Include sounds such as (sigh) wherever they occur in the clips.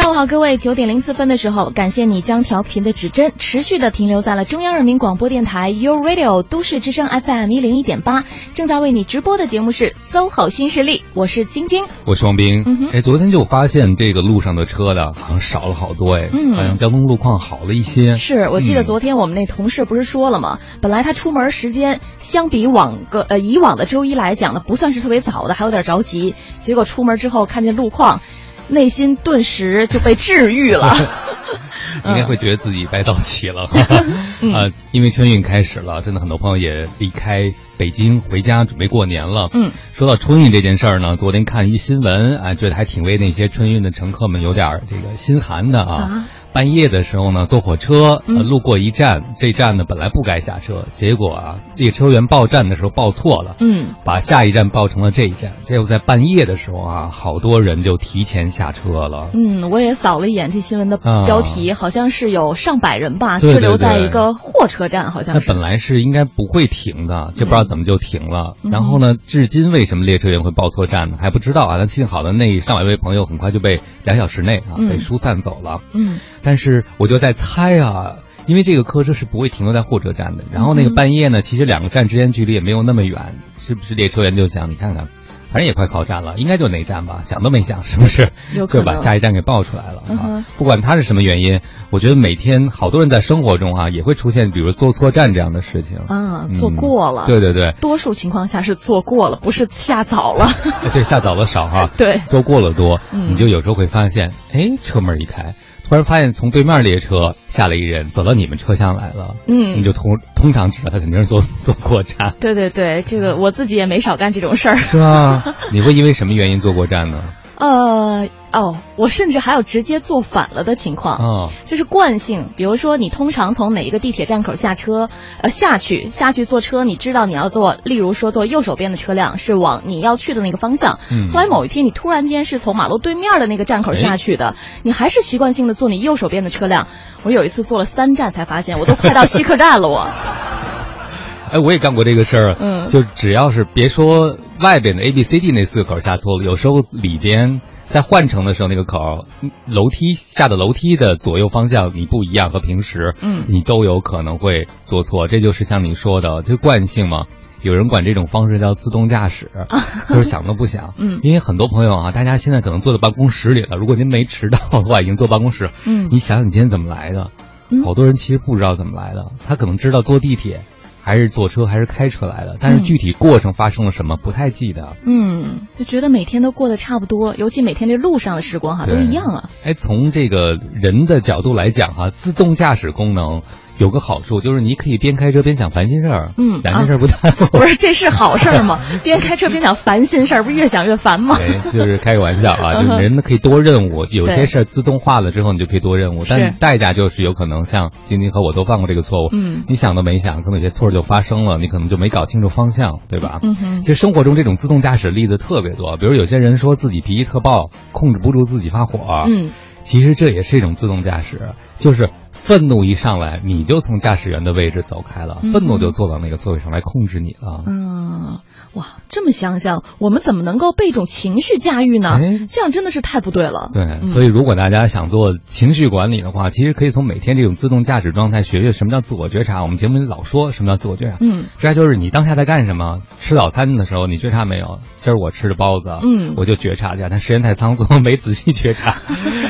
上午好，各位，九点零四分的时候，感谢你将调频的指针持续的停留在了中央人民广播电台 u Radio 都市之声 FM 一零一点八，正在为你直播的节目是 SOHO 新势力，我是晶晶，我是王斌。哎，昨天就发现这个路上的车的好像少了好多哎，嗯好像交通路况好了一些。是我记得嗯昨天我们那同事不是说了吗？本来他出门时间相比往个呃以往的周一来讲呢，不算是特别早的，还有点着急。结果出门之后看见路况，内心顿时就被治愈了。(laughs) 应该会觉得自己白到齐了，(laughs) (laughs) 因为春运开始了，真的很多朋友也离开北京回家准备过年了。嗯，说到春运这件事儿呢，昨天看一新闻啊，觉得还挺为那些春运的乘客们有点儿这个心寒的啊。啊半夜的时候呢，坐火车，路过一站，这站呢本来不该下车，结果啊，列车员报站的时候报错了，嗯，把下一站报成了这一站，结果在半夜的时候啊，好多人就提前下车了。嗯，我也扫了一眼这新闻的啊标题，好像是有上百人吧，滞留在一个货车站，好像是。本来是应该不会停的，就不知道怎么就停了。嗯然后呢，至今为什么列车员会报错站呢？还不知道啊。那幸好的那上百位朋友很快就被两小时内啊嗯被疏散走了。嗯但是我就在猜啊，因为这个客车是不会停留在货车站的。然后那个嗯半夜呢，其实两个站之间距离也没有那么远，是不是？列车员就想，你看看，反正也快靠站了，应该就哪站吧？想都没想，是不是？就把下一站给报出来了！不管他是什么原因，我觉得每天好多人在生活中啊也会出现，比如坐错站这样的事情。啊，嗯坐过了。对对对，多数情况下是坐过了，不是下早了。哎 (laughs) 对，下早了少哈，(laughs) 对坐过了多，嗯你就有时候会发现，哎，车门一开，突然发现从对面列车下来一人，走到你们车厢来了，嗯你就通通常知道他肯定是坐 (laughs) 坐过站，对对对，这个我自己也没少干这种事儿。是啊？你会因为什么原因坐过站呢？呃，哦，我甚至还有直接坐反了的情况。哦，就是惯性，比如说你通常从哪一个地铁站口下车，呃下去下去坐车，你知道你要坐，例如说坐右手边的车辆是往你要去的那个方向。嗯后来某一天你突然间是从马路对面的那个站口下去的，你还是习惯性的坐你右手边的车辆。我有一次坐了三站才发现，我都快到西客站了我。(laughs) 哎，我也干过这个事儿，嗯就只要是别说外边的 A、B、C、D 那四个口下错了，有时候里边在换乘的时候那个口，嗯楼梯下的楼梯的左右方向你不一样，和平时，嗯你都有可能会做错，这就是像你说的，这惯性嘛。有人管这种方式叫自动驾驶，(laughs) 就是想都不想。嗯因为很多朋友啊，大家现在可能坐在办公室里了，如果您没迟到的话，已经坐办公室，嗯你想想你今天怎么来的？嗯好多人其实不知道怎么来的，他可能知道坐地铁，还是坐车，还是开车来的，但是嗯具体过程发生了什么不太记得。嗯，就觉得每天都过得差不多，尤其每天这路上的时光哈都一样啊。哎，从这个人的角度来讲哈、自动驾驶功能有个好处，就是你可以边开车边想烦心事儿，嗯两件事儿不耽误。不是，这是好事儿吗？(laughs) 边开车边想烦心事儿，不是越想越烦吗？对，就是开个玩笑啊，就是人可以多任务，有些事儿自动化了之后，你就可以多任务，但代价就是有可能像晶晶和我都犯过这个错误，嗯你想都没想，可能有些错就发生了，你可能就没搞清楚方向，对吧？嗯哼其实生活中这种自动驾驶例子特别多，比如有些人说自己脾气特暴，控制不住自己发火，嗯，其实这也是一种自动驾驶，就是愤怒一上来，你就从驾驶员的位置走开了，嗯愤怒就坐到那个座位上来控制你了。嗯，哇，这么想想，我们怎么能够被一种情绪驾驭呢？哎这样真的是太不对了。对，嗯所以如果大家想做情绪管理的话，其实可以从每天这种自动驾驶状态学学什么叫自我觉察。我们节目里老说什么叫自我觉察，嗯觉察就是你当下在干什么。吃早餐的时候，你觉察没有？今儿我吃的包子，嗯我就觉察一下，但时间太仓促，(laughs) 没仔细觉察。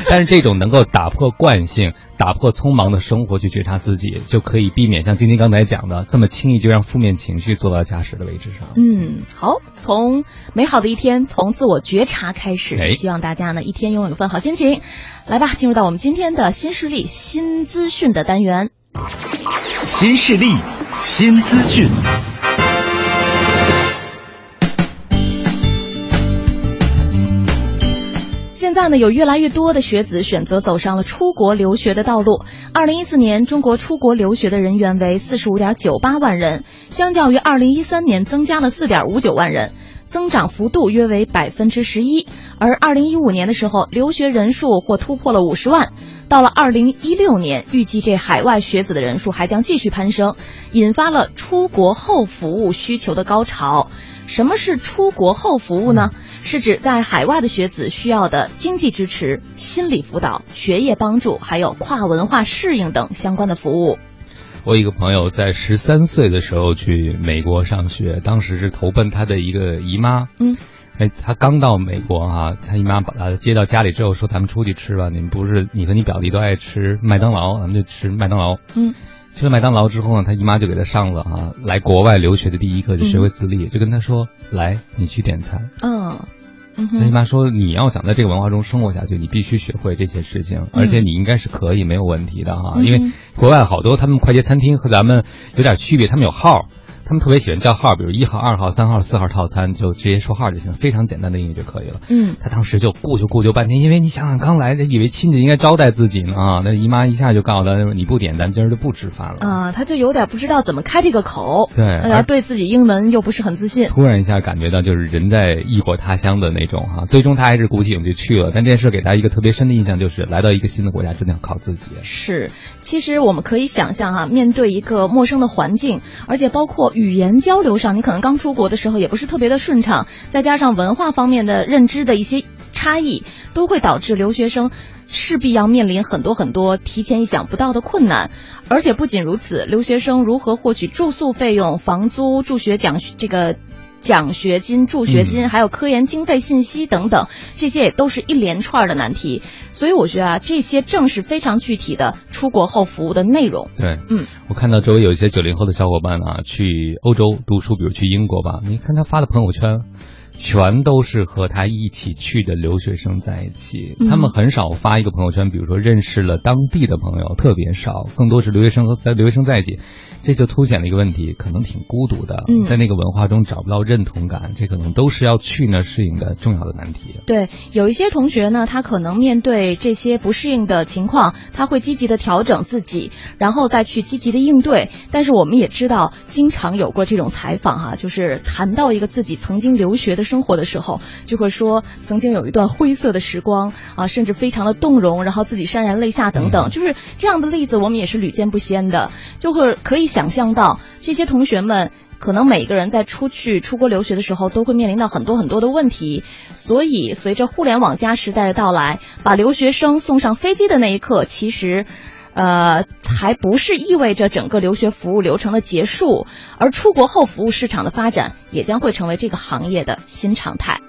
但是这种能够打破惯性、打破匆忙的生活去觉察自己，就可以避免像晶晶刚才讲的这么轻易就让负面情绪坐到驾驶的位置上。嗯，好，从美好的一天，从自我觉察开始，哎希望大家呢一天拥有一份好心情。来吧，进入到我们今天的新势力新资讯的单元。新势力，新资讯。现在呢，有越来越多的学子选择走上了出国留学的道路。二零一四年，中国出国留学的人员为四十五点九八万人，相较于二零一三年增加了四点五九万人，增长幅度约为百分之十一。而二零一五年的时候，留学人数或突破了五十万。到了二零一六年，预计这海外学子的人数还将继续攀升，引发了出国后服务需求的高潮。什么是出国后服务呢？是指在海外的学子需要的经济支持、心理辅导、学业帮助，还有跨文化适应等相关的服务。我一个朋友在十三岁的时候去美国上学，当时是投奔他的一个姨妈。嗯，哎，他刚到美国哈，他姨妈把他接到家里之后说：“咱们出去吃吧，你们不是你和你表弟都爱吃麦当劳，咱们就吃麦当劳。”嗯。去了麦当劳之后呢，他姨妈就给他上了啊，来国外留学的第一课就学会自立，就跟他说：“来，你去点餐。”嗯，他姨妈说：“你要想在这个文化中生活下去，你必须学会这些事情，而且你应该是可以没有问题的哈，因为国外好多他们快捷餐厅和咱们有点区别，他们有号。”他们特别喜欢叫号，比如一号、二号、三号、四号套餐，就直接说号就行，非常简单的英语就可以了。嗯，他当时就顾就顾就半天，因为你想想刚来，以为亲戚应该招待自己呢啊，那姨妈一下就告诉他，你不点，咱今儿就不吃饭了啊，他就有点不知道怎么开这个口，对，然后对自己英文又不是很自信，突然一下感觉到就是人在异国他乡的那种哈，最终他还是鼓起勇气去了，但这件事给他一个特别深的印象，就是来到一个新的国家真的要靠自己。是，其实我们可以想象哈，面对一个陌生的环境，而且包括语言交流。上你可能刚出国的时候也不是特别的顺畅，再加上文化方面的认知的一些差异，都会导致留学生势必要面临很多很多提前意想不到的困难。而且不仅如此，留学生如何获取住宿费用、房租、助学奖这个。奖学金、助学金，还有科研经费信息等等，这些也都是一连串的难题。所以我觉得啊，这些正是非常具体的出国后服务的内容。对，嗯，我看到周围有一些九零后的小伙伴啊，去欧洲读书，比如去英国吧，你看他发的朋友圈。全都是和他一起去的留学生在一起，他们很少发一个朋友圈，比如说认识了当地的朋友，特别少，更多是留学生和在留学生在一起，这就凸显了一个问题，可能挺孤独的，在那个文化中找不到认同感，这可能都是要去那适应的重要的难题。对，有一些同学呢，他可能面对这些不适应的情况，他会积极的调整自己，然后再去积极的应对。但是我们也知道，经常有过这种采访哈，就是谈到一个自己曾经留学的。生活的时候，就会说曾经有一段灰色的时光啊，甚至非常的动容，然后自己潸然泪下等等，就是这样的例子，我们也是屡见不鲜的。就会可以想象到，这些同学们可能每个人在出去出国留学的时候，都会面临到很多很多的问题。所以，随着互联网加时代的到来，把留学生送上飞机的那一刻，其实。呃，还不是意味着整个留学服务流程的结束，而出国后服务市场的发展也将会成为这个行业的新常态。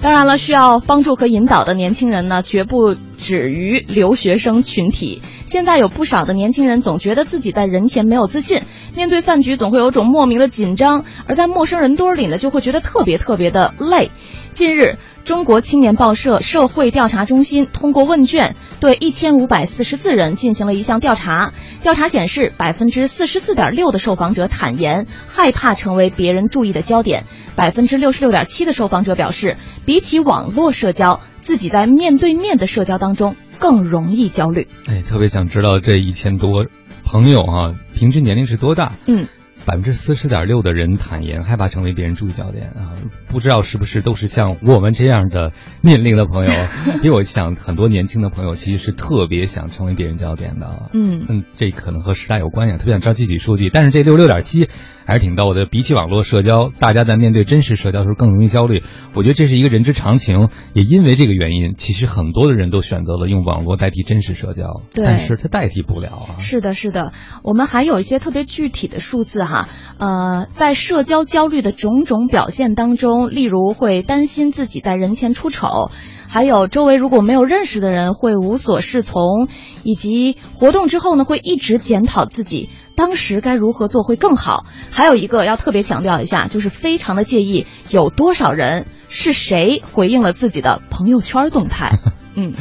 当然了，需要帮助和引导的年轻人呢，绝不止于留学生群体。现在有不少的年轻人总觉得自己在人前没有自信，面对饭局总会有种莫名的紧张，而在陌生人堆里呢，就会觉得特别特别的累。近日。中国青年报社社会调查中心通过问卷，对一千五百四十四人进行了一项调查。调查显示，百分之四十四点六的受访者坦言害怕成为别人注意的焦点，百分之六十六点七的受访者表示，比起网络社交，自己在面对面的社交当中更容易焦虑。哎，特别想知道这一千多朋友啊，平均年龄是多大？嗯。百分之四十点六的人坦言害怕成为别人注意焦点啊，不知道是不是都是像我们这样的年龄的朋友？(laughs) 因为我想很多年轻的朋友其实是特别想成为别人焦点的。嗯嗯，这可能和时代有关系，特别想知道具体数据。但是这六六点七还是挺逗的。比起网络社交，大家在面对真实社交的时候更容易焦虑。我觉得这是一个人之常情。也因为这个原因，其实很多的人都选择了用网络代替真实社交。对，但是它代替不了啊。是的，是的。我们还有一些特别具体的数字哈。呃，在社交焦虑的种种表现当中，例如会担心自己在人前出丑，还有周围如果没有认识的人会无所适从，以及活动之后呢会一直检讨自己当时该如何做会更好。还有一个要特别强调一下，就是非常的介意有多少人是谁回应了自己的朋友圈动态。(laughs) 嗯。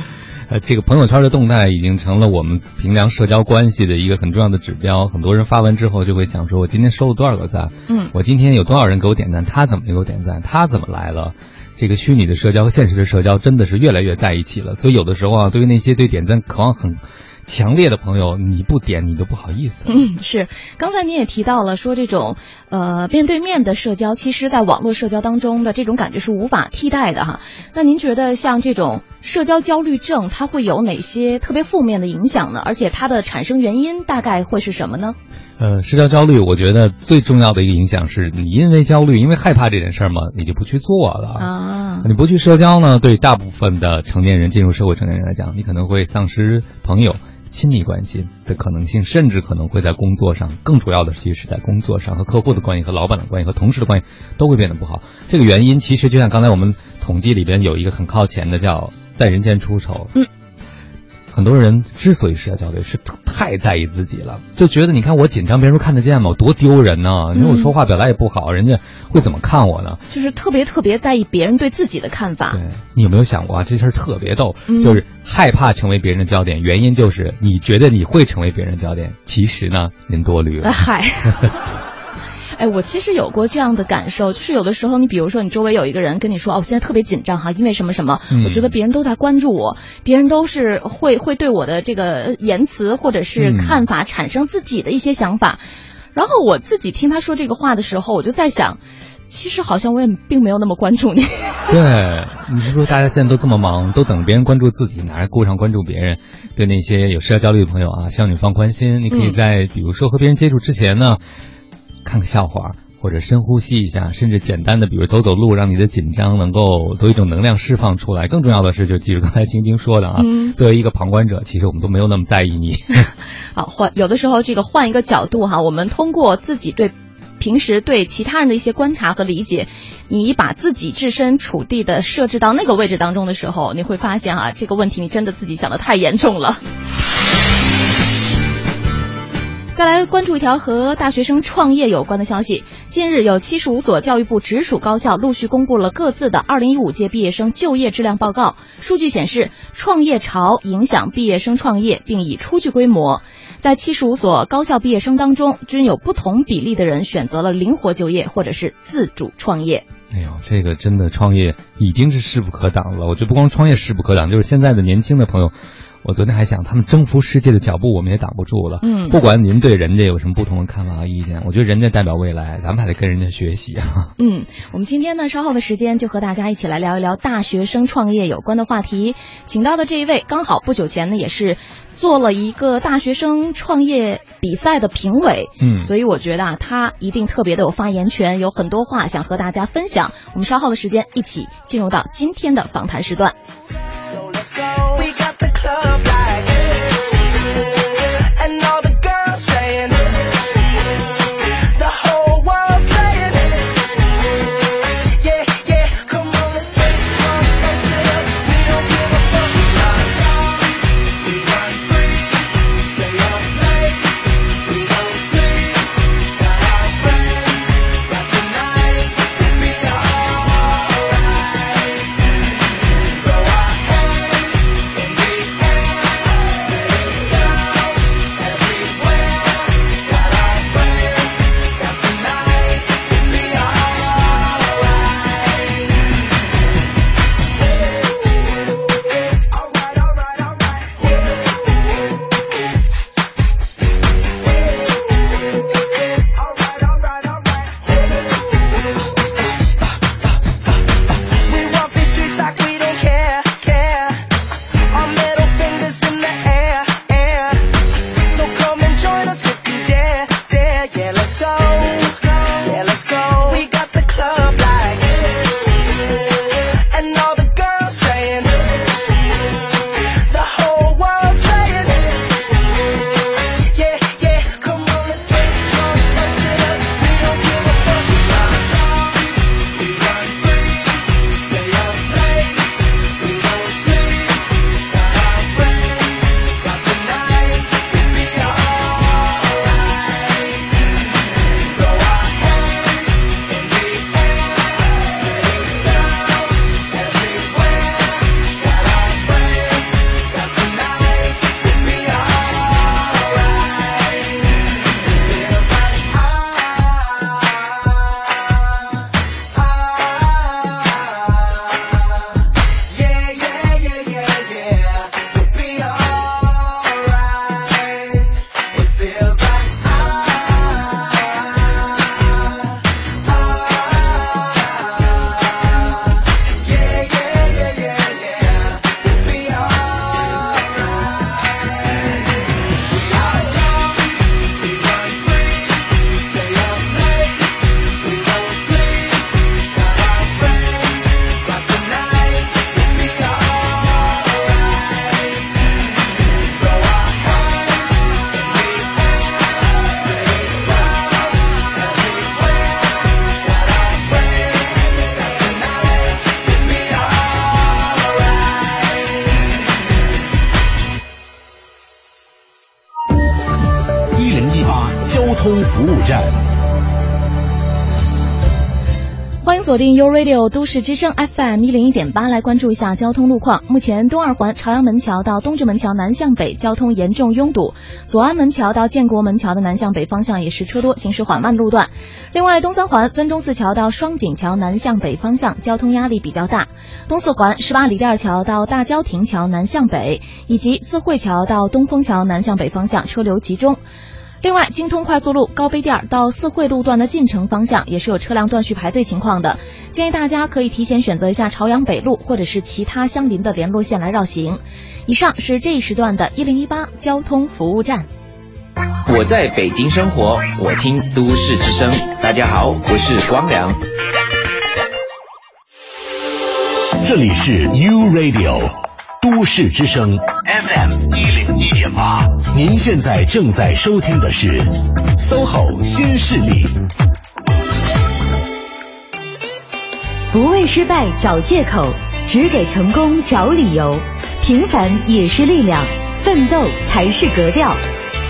呃，这个朋友圈的动态已经成了我们评量社交关系的一个很重要的指标。很多人发完之后就会讲说：“我今天收了多少个赞？嗯，我今天有多少人给我点赞？他怎么没给我点赞？他怎么来了？”这个虚拟的社交和现实的社交真的是越来越在一起了。所以有的时候啊，对于那些对点赞渴望很强烈的朋友，你不点你都不好意思。嗯，是。刚才您也提到了说这种呃面对面的社交，其实在网络社交当中的这种感觉是无法替代的哈。那您觉得像这种社交焦虑症，它会有哪些特别负面的影响呢？而且它的产生原因大概会是什么呢？呃，社交焦虑，我觉得最重要的一个影响是你因为焦虑，因为害怕这件事儿嘛，你就不去做了啊。你不去社交呢，对大部分的成年人进入社会成年人来讲，你可能会丧失朋友、亲密关系的可能性，甚至可能会在工作上，更主要的其实是在工作上和客户的关系、和老板的关系、和同事的关系都会变得不好。这个原因其实就像刚才我们统计里边有一个很靠前的，叫在人间出丑。嗯。很多人之所以社交焦虑，是太在意自己了，就觉得你看我紧张，别人看得见吗？我多丢人呢！你说我说话表达也不好，人家会怎么看我呢？就是特别特别在意别人对自己的看法。对你有没有想过啊？这事儿特别逗，就是害怕成为别人的焦点，原因就是你觉得你会成为别人的焦点，其实呢，您多虑了。嗨。(laughs) 哎，我其实有过这样的感受，就是有的时候，你比如说，你周围有一个人跟你说，哦，我现在特别紧张哈，因为什么什么，我觉得别人都在关注我，别人都是会会对我的这个言辞或者是看法产生自己的一些想法，然后我自己听他说这个话的时候，我就在想，其实好像我也并没有那么关注你。(laughs) 对，你是说大家现在都这么忙，都等别人关注自己，哪还顾上关注别人？对那些有社交焦虑的朋友啊，希望你放宽心，你可以在比如说和别人接触之前呢。看个笑话，或者深呼吸一下，甚至简单的，比如走走路，让你的紧张能够做一种能量释放出来。更重要的是，就记住刚才晶晶说的啊，作为一个旁观者，其实我们都没有那么在意你。好，换有的时候这个换一个角度哈，我们通过自己对平时对其他人的一些观察和理解，你把自己置身处地的设置到那个位置当中的时候，你会发现啊，这个问题你真的自己想的太严重了。再来关注一条和大学生创业有关的消息。近日，有七十五所教育部直属高校陆续公布了各自的二零一五届毕业生就业质量报告。数据显示，创业潮影响毕业生创业，并已初具规模。在七十五所高校毕业生当中，均有不同比例的人选择了灵活就业或者是自主创业。哎呦，这个真的创业已经是势不可挡了。我觉得不光创业势不可挡，就是现在的年轻的朋友。我昨天还想，他们征服世界的脚步，我们也挡不住了。嗯，不管您对人家有什么不同的看法和意见，我觉得人家代表未来，咱们还得跟人家学习啊。嗯，我们今天呢，稍后的时间就和大家一起来聊一聊大学生创业有关的话题。请到的这一位，刚好不久前呢，也是做了一个大学生创业比赛的评委。嗯，所以我觉得啊，他一定特别的有发言权，有很多话想和大家分享。我们稍后的时间一起进入到今天的访谈时段。We got the club like 锁定 u Radio 都市之声 FM 一零一点八，来关注一下交通路况。目前东二环朝阳门桥到东直门桥南向北交通严重拥堵，左安门桥到建国门桥的南向北方向也是车多，行驶缓慢路段。另外，东三环分钟寺桥到双井桥南向北方向交通压力比较大，东四环十八里店桥到大郊亭桥南向北，以及四惠桥到东风桥南向北方向车流集中。另外，京通快速路高碑店到四惠路段的进城方向也是有车辆断续排队情况的，建议大家可以提前选择一下朝阳北路或者是其他相邻的联络线来绕行。以上是这一时段的一零一八交通服务站。我在北京生活，我听都市之声。大家好，我是光良。这里是 U Radio。都市之声 FM 一零一点八，您现在正在收听的是 SOHO 新势力。不为失败找借口，只给成功找理由。平凡也是力量，奋斗才是格调。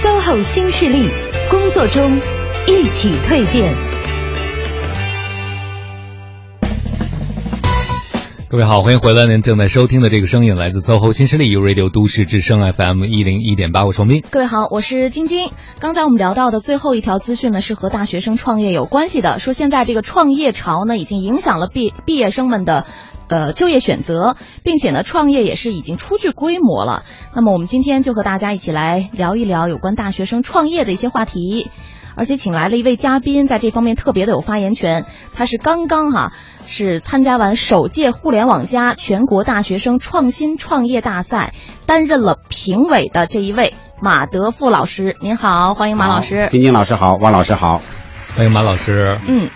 SOHO 新势力，工作中一起蜕变。各位好，欢迎回来。您正在收听的这个声音来自搜狐新势力 U Radio 都市之声 FM 一零一点八，我是王斌。各位好，我是晶晶。刚才我们聊到的最后一条资讯呢，是和大学生创业有关系的。说现在这个创业潮呢，已经影响了毕毕业生们的呃就业选择，并且呢，创业也是已经初具规模了。那么我们今天就和大家一起来聊一聊有关大学生创业的一些话题，而且请来了一位嘉宾，在这方面特别的有发言权。他是刚刚哈。是参加完首届互联网加全国大学生创新创业大赛，担任了评委的这一位马德富老师，您好，欢迎马老师。晶晶老师好，汪老师好，欢迎马老师。嗯，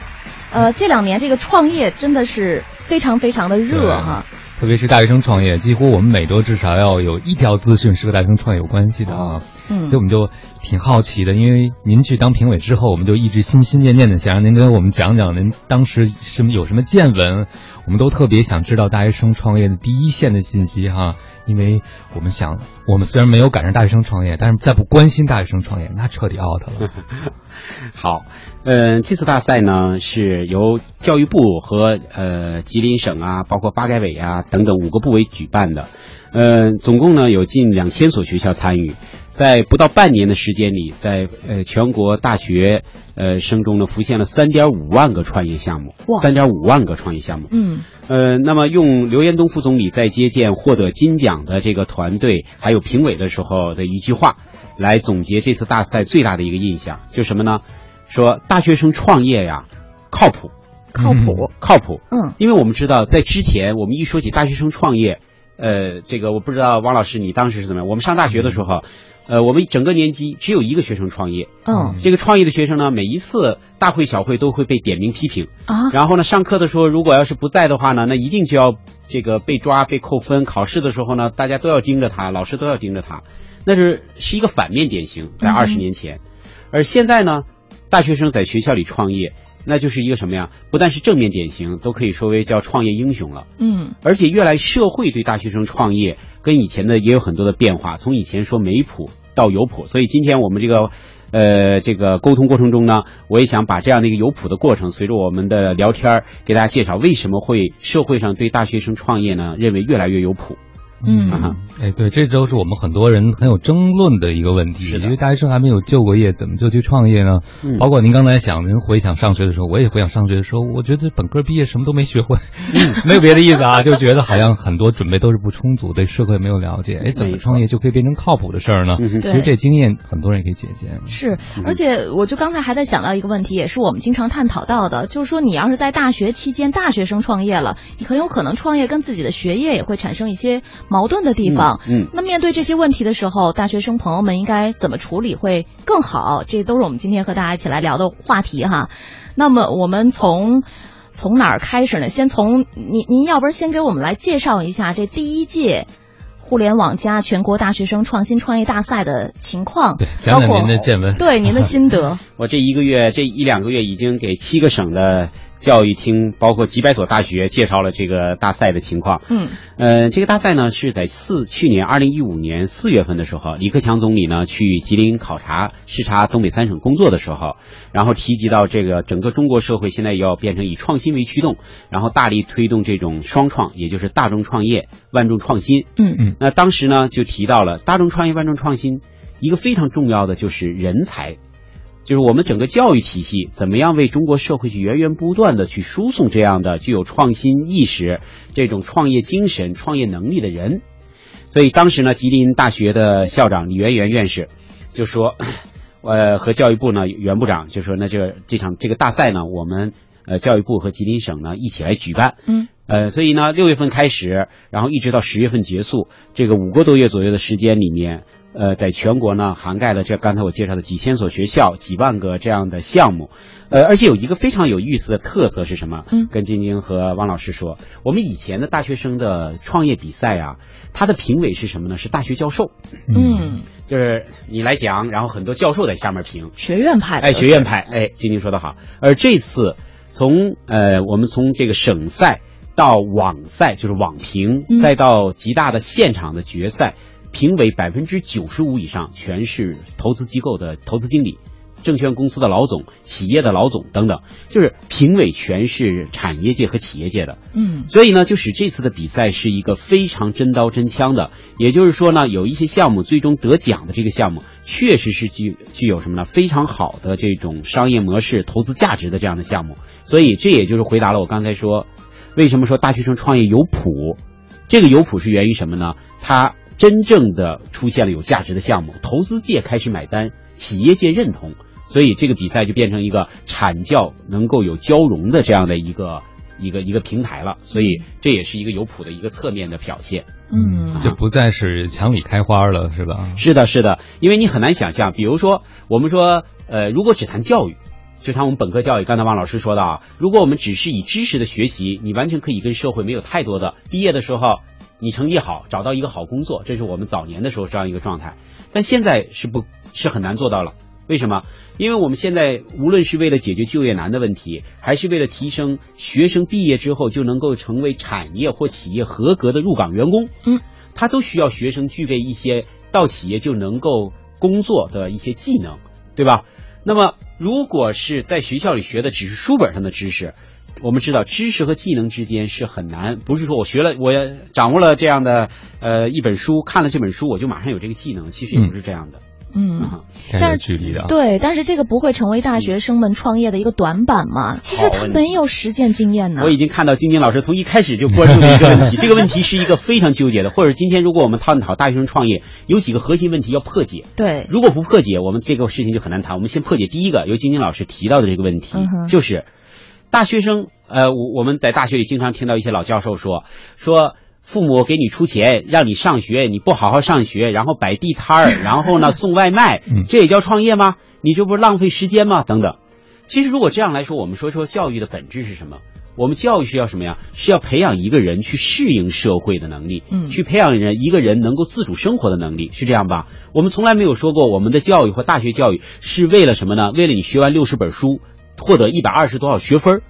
呃，这两年这个创业真的是非常非常的热哈。特别是大学生创业，几乎我们每周至少要有一条资讯是和大学生创业有关系的啊。嗯，所以我们就挺好奇的，因为您去当评委之后，我们就一直心心念念的想让您跟我们讲讲您当时什么有什么见闻，我们都特别想知道大学生创业的第一线的信息哈。因为我们想，我们虽然没有赶上大学生创业，但是再不关心大学生创业，那彻底 out 了。(laughs) 好，嗯，这次大赛呢是由教育部和呃吉林省啊，包括发改委啊等等五个部委举办的，嗯，总共呢有近两千所学校参与。在不到半年的时间里，在呃全国大学呃生中呢，浮现了三点五万个创业项目，三点五万个创业项目。嗯，呃，那么用刘延东副总理在接见获得金奖的这个团队还有评委的时候的一句话，来总结这次大赛最大的一个印象，就什么呢？说大学生创业呀，靠谱，靠谱，靠谱。嗯，因为我们知道，在之前我们一说起大学生创业，呃，这个我不知道王老师你当时是怎么样？我们上大学的时候。呃，我们整个年级只有一个学生创业。嗯，这个创业的学生呢，每一次大会小会都会被点名批评啊。然后呢，上课的时候如果要是不在的话呢，那一定就要这个被抓、被扣分。考试的时候呢，大家都要盯着他，老师都要盯着他，那是是一个反面典型，在二十年前。而现在呢，大学生在学校里创业。那就是一个什么呀？不但是正面典型，都可以说为叫创业英雄了。嗯，而且越来社会对大学生创业跟以前的也有很多的变化，从以前说没谱到有谱。所以今天我们这个，呃，这个沟通过程中呢，我也想把这样的一个有谱的过程，随着我们的聊天给大家介绍，为什么会社会上对大学生创业呢认为越来越有谱。嗯，哎，对，这都是我们很多人很有争论的一个问题。因为大学生还没有就过业，怎么就去创业呢？嗯，包括您刚才想，您回想上学的时候，我也回想上学的时候，我觉得本科毕业什么都没学会，(laughs) 没有别的意思啊，就觉得好像很多准备都是不充足，对社会没有了解。哎，怎么创业就可以变成靠谱的事儿呢？其实这经验很多人也可以借鉴。是，而且我就刚才还在想到一个问题，也是我们经常探讨到的，就是说你要是在大学期间大学生创业了，你很有可能创业跟自己的学业也会产生一些矛盾的地方。嗯，那面对这些问题的时候，大学生朋友们应该怎么处理会更好？这都是我们今天和大家一起来聊的话题哈。那么我们从从哪儿开始呢？先从您您要不然先给我们来介绍一下这第一届互联网加全国大学生创新创业大赛的情况，对，讲讲您的见闻，对您的心得。(laughs) 我这一个月这一两个月已经给七个省的教育厅，包括几百所大学介绍了这个大赛的情况。嗯，呃，这个大赛呢是在四去年二零一五年四月份的时候，李克强总理呢去吉林考察视察东北三省工作的时候，然后提及到这个整个中国社会现在要变成以创新为驱动，然后大力推动这种双创，也就是大众创业、万众创新。嗯嗯那当时呢就提到了大众创业、万众创新，一个非常重要的就是人才。就是我们整个教育体系怎么样为中国社会去源源不断的去输送这样的具有创新意识、这种创业精神、创业能力的人。所以当时呢，吉林大学的校长李元元院士就说，(clears throat) 呃，和教育部呢袁部长就说，那这个这场这个大赛呢，我们呃教育部和吉林省呢一起来举办。嗯呃，所以呢，六月份开始，然后一直到十月份结束，这个五个多月左右的时间里面，呃，在全国呢涵盖了这刚才我介绍的几千所学校、几万个这样的项目，呃，而且有一个非常有意思的特色是什么？嗯。跟晶晶和汪老师说，我们以前的大学生的创业比赛啊，他的评委是什么呢？是大学教授，嗯，就是你来讲，然后很多教授在下面评，学院派，哎，学院派，哎，晶晶说的好。而这次从呃，我们从这个省赛到网赛，就是网评，嗯。再到极大的现场的决赛，评委百分之九十五以上全是投资机构的投资经理。证券公司的老总、企业的老总等等，就是评委全是产业界和企业界的，嗯所以呢，就使这次的比赛是一个非常真刀真枪的。也就是说呢，有一些项目最终得奖的这个项目，确实是具具有什么呢？非常好的这种商业模式、投资价值的这样的项目。所以这也就是回答了我刚才说，为什么说大学生创业有谱？这个有谱是源于什么呢？它真正的出现了有价值的项目，投资界开始买单，企业界认同，所以这个比赛就变成一个产教能够有交融的这样的一个一个一个平台了。所以这也是一个有谱的一个侧面的表现。嗯就不再是墙里开花了，是吧？是的，是的，因为你很难想象，比如说我们说，呃，如果只谈教育。就像我们本科教育，刚才王老师说的啊，如果我们只是以知识的学习，你完全可以跟社会没有太多的。毕业的时候，你成绩好，找到一个好工作，这是我们早年的时候这样一个状态。但现在是不是很难做到了？为什么？因为我们现在无论是为了解决就业难的问题，还是为了提升学生毕业之后就能够成为产业或企业合格的入岗员工，嗯，他都需要学生具备一些到企业就能够工作的一些技能，对吧？那么，如果是在学校里学的只是书本上的知识，我们知道知识和技能之间是很难，不是说我学了，我掌握了这样的呃一本书，看了这本书我就马上有这个技能，其实也不是这样的。嗯。啊还是距离的啊。对，但是这个不会成为大学生们创业的一个短板吗？其实他没有实践经验呢。我已经看到晶晶老师从一开始就关注了一个问题，(laughs) 这个问题是一个非常纠结的，或者今天如果我们探讨大学生创业，有几个核心问题要破解。对，如果不破解，我们这个事情就很难谈。我们先破解第一个，由晶晶老师提到的这个问题，嗯就是大学生，呃，我我们在大学里经常听到一些老教授说，说父母给你出钱让你上学，你不好好上学，然后摆地摊儿，(laughs) 然后呢送外卖嗯，这也叫创业吗？你这不是浪费时间吗？等等。其实如果这样来说，我们说说教育的本质是什么？我们教育是要什么呀？是要培养一个人去适应社会的能力，嗯去培养人一个人能够自主生活的能力，是这样吧？我们从来没有说过我们的教育或大学教育是为了什么呢？为了你学完六十本书，获得一百二十多少学分儿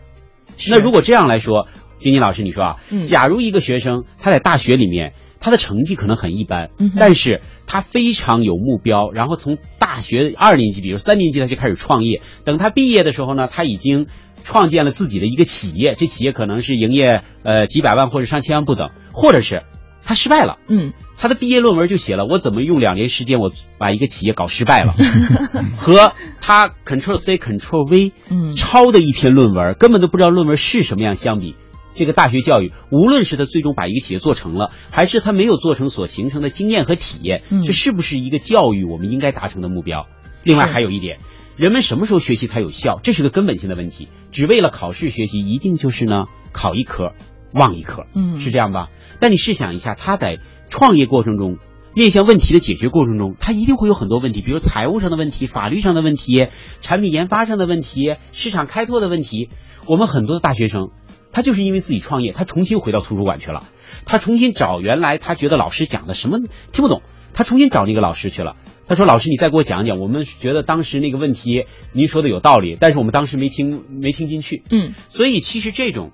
那如果这样来说，丁丁老师，你说啊，嗯假如一个学生他在大学里面，他的成绩可能很一般，嗯但是他非常有目标，然后从大学二年级，比如三年级他就开始创业，等他毕业的时候呢，他已经创建了自己的一个企业，这企业可能是营业呃几百万或者上千万不等，或者是他失败了。嗯他的毕业论文就写了我怎么用两年时间我把一个企业搞失败了，(laughs) 和他 Control C Control V 嗯抄的一篇论文，根本都不知道论文是什么样相比。这个大学教育，无论是他最终把一个企业做成了，还是他没有做成所形成的经验和体验，嗯这是不是一个教育我们应该达成的目标？另外还有一点，人们什么时候学习才有效？这是个根本性的问题。只为了考试学习，一定就是呢考一科忘一科，嗯是这样吧？但你试想一下，他在创业过程中。面向问题的解决过程中，他一定会有很多问题，比如财务上的问题、法律上的问题、产品研发上的问题、市场开拓的问题。我们很多的大学生，他就是因为自己创业，他重新回到图书馆去了，他重新找原来他觉得老师讲的什么听不懂，他重新找那个老师去了。他说：“老师，你再给我讲讲。我们觉得当时那个问题您说的有道理，但是我们当时没听没听进去。嗯，所以其实这种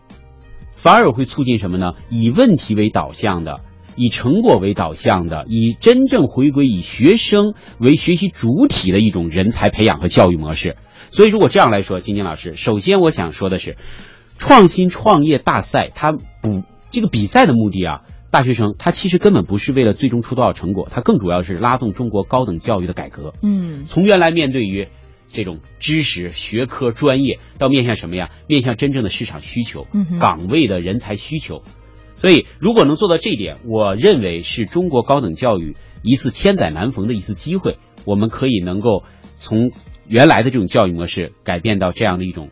反而会促进什么呢？以问题为导向的，以成果为导向的，以真正回归以学生为学习主体的一种人才培养和教育模式。所以如果这样来说，金金老师，首先我想说的是，创新创业大赛它不这个比赛的目的啊。”大学生他其实根本不是为了最终出多少成果，他更主要是拉动中国高等教育的改革。嗯，从原来面对于这种知识、学科、专业，到面向什么呀？面向真正的市场需求、岗位的人才需求。所以，如果能做到这一点，我认为是中国高等教育一次千载难逢的一次机会。我们可以能够从原来的这种教育模式改变到这样的一种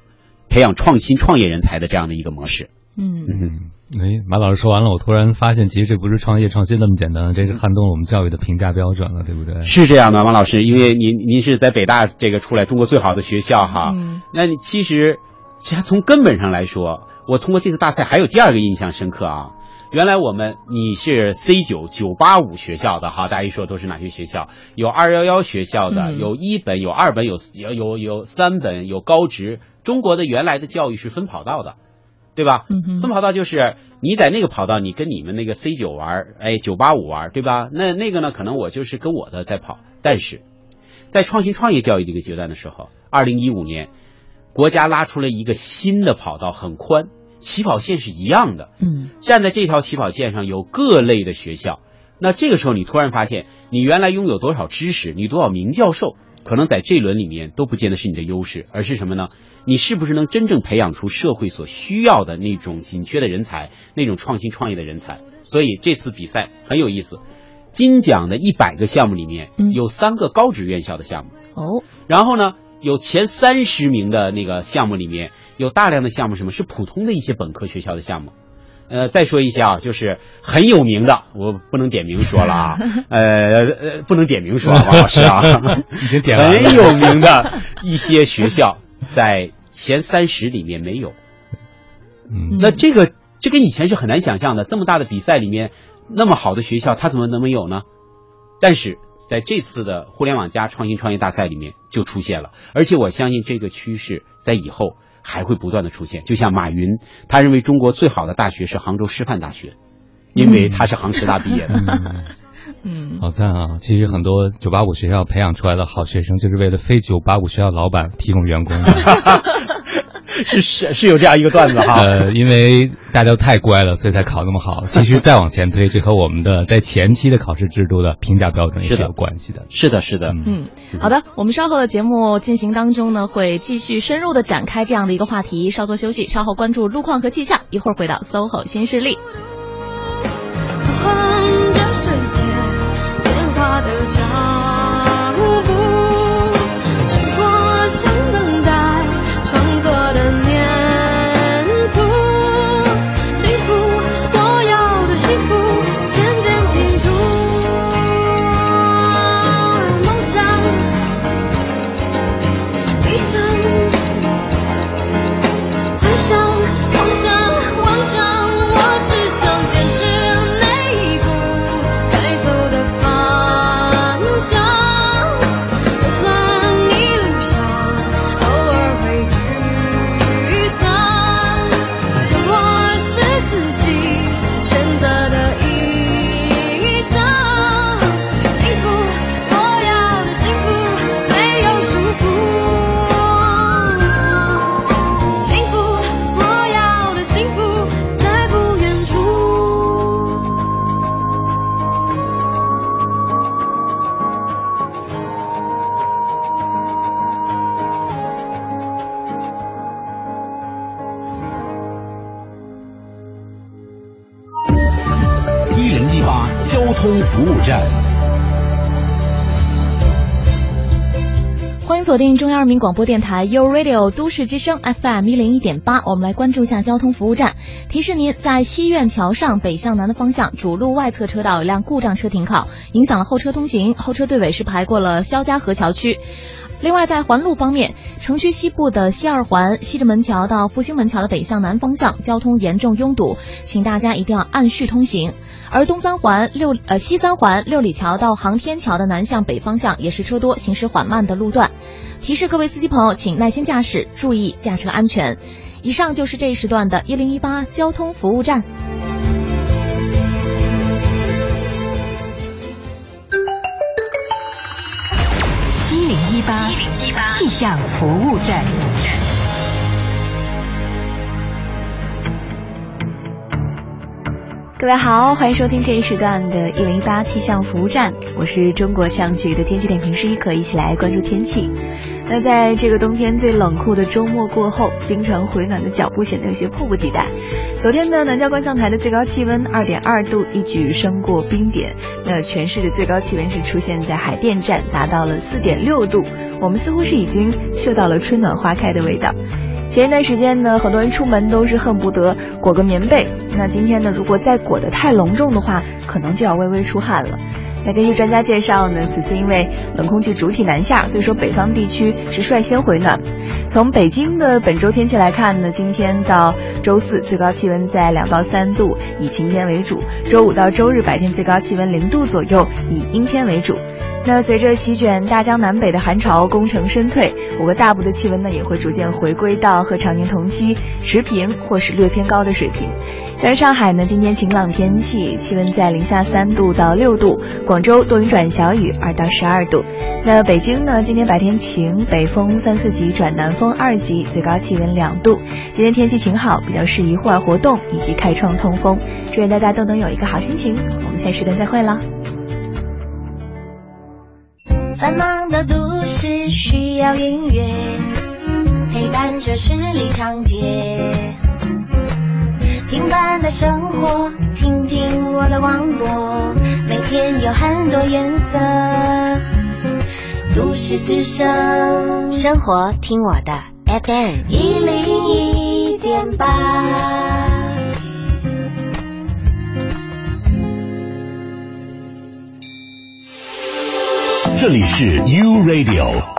培养创新创业人才的这样的一个模式。嗯嗯。哎，马老师说完了，我突然发现，其实这不是创业创新那么简单，这是撼动了我们教育的评价标准了，对不对？是这样的，马老师，因为您您是在北大这个出来，中国最好的学校哈。嗯。那你其实，从根本上来说，我通过这次大赛还有第二个印象深刻啊。原来我们你是 C 九九八五学校的哈，大家一说都是哪些学校？有二幺幺学校的，有一本，有二本，有有有有三本，有高职。中国的原来的教育是分跑道的。对吧？分跑道就是你在那个跑道，你跟你们那个 C 九玩，哎，九八五玩，对吧？那那个呢，可能我就是跟我的在跑。但是在创新创业教育这个阶段的时候，二零一五年，国家拉出了一个新的跑道，很宽，起跑线是一样的。嗯，站在这条起跑线上有各类的学校。那这个时候，你突然发现，你原来拥有多少知识，你多少名教授，可能在这轮里面都不见得是你的优势，而是什么呢？你是不是能真正培养出社会所需要的那种紧缺的人才，那种创新创业的人才？所以这次比赛很有意思，金奖的一百个项目里面有三个高职院校的项目哦，然后呢，有前三十名的那个项目里面有大量的项目，什么是普通的一些本科学校的项目？呃，再说一下啊，就是很有名的，我不能点名说了啊，(laughs) 呃呃，不能点名说，王老师啊，(laughs) 已经点很有名的一些学校。在前三十里面没有，嗯，那这个这跟以前是很难想象的。这么大的比赛里面，那么好的学校，它怎么能没有呢？但是在这次的互联网加创新创业大赛里面就出现了，而且我相信这个趋势在以后还会不断的出现。就像马云，他认为中国最好的大学是杭州师范大学，因为他是杭师大毕业的。(laughs) 嗯，好赞啊！其实很多九八五学校培养出来的好学生，就是为了非九八五学校老板提供员工的。(laughs) (laughs) 是是是有这样一个段子哈。呃，因为大家都太乖了，所以才考那么好。其实再往前推，这和我们的在前期的考试制度的评价标准也是有关系的。是的，是的。嗯，好的，我们稍后的节目进行当中呢，会继续深入的展开这样的一个话题。稍作休息，稍后关注路况和气象，一会儿回到 SOHO 新势力。欢迎锁定中央人民广播电台 u Radio 都市之声 FM 一零一点八，我们来关注一下交通服务站。提示您，在西苑桥上北向南的方向，主路外侧车道有辆故障车停靠，影响了后车通行，后车队尾是排过了肖家河桥区。另外，在环路方面，城区西部的西二环西直门桥到复兴门桥的北向南方向交通严重拥堵，请大家一定要按序通行。而东三环六呃西三环六里桥到航天桥的南向北方向也是车多、行驶缓慢的路段。提示各位司机朋友，请耐心驾驶，注意驾车安全。以上就是这一时段的“一零一八”交通服务站。八气象服务站。各位好，欢迎收听这一时段的“一零一八气象服务站”，我是中国气象局的天气点评师一可，一起来关注天气。那在这个冬天最冷酷的周末过后，京城回暖的脚步显得有些迫不及待。昨天的南郊观象台的最高气温二点二度，一举升过冰点。那全市的最高气温是出现在海淀站，达到了四点六度。我们似乎是已经嗅到了春暖花开的味道。前一段时间呢，很多人出门都是恨不得裹个棉被。那今天呢，如果再裹得太隆重的话，可能就要微微出汗了。根据专家介绍呢，此次因为冷空气主体南下，所以说北方地区是率先回暖。从北京的本周天气来看呢，今天到周四最高气温在两到三度，以晴天为主；周五到周日白天最高气温零度左右，以阴天为主。那随着席卷大江南北的寒潮功成身退，五个大部的气温呢也会逐渐回归到和常年同期持平或是略偏高的水平。在上海呢，今天晴朗天气，气温在零下三度到六度；广州多云转小雨，二到十二度。那北京呢，今天白天晴，北风三四级转南风二级，最高气温两度。今天天气晴好，比较适宜户外活动以及开窗通风。祝愿大家都能有一个好心情。我们下时段再会了。繁忙的都市需要音乐陪伴着十里长街，平凡的生活，听听我的广播，每天有很多颜色。都市之声，生活听我的 FM 一零一点八。这里是 U Radio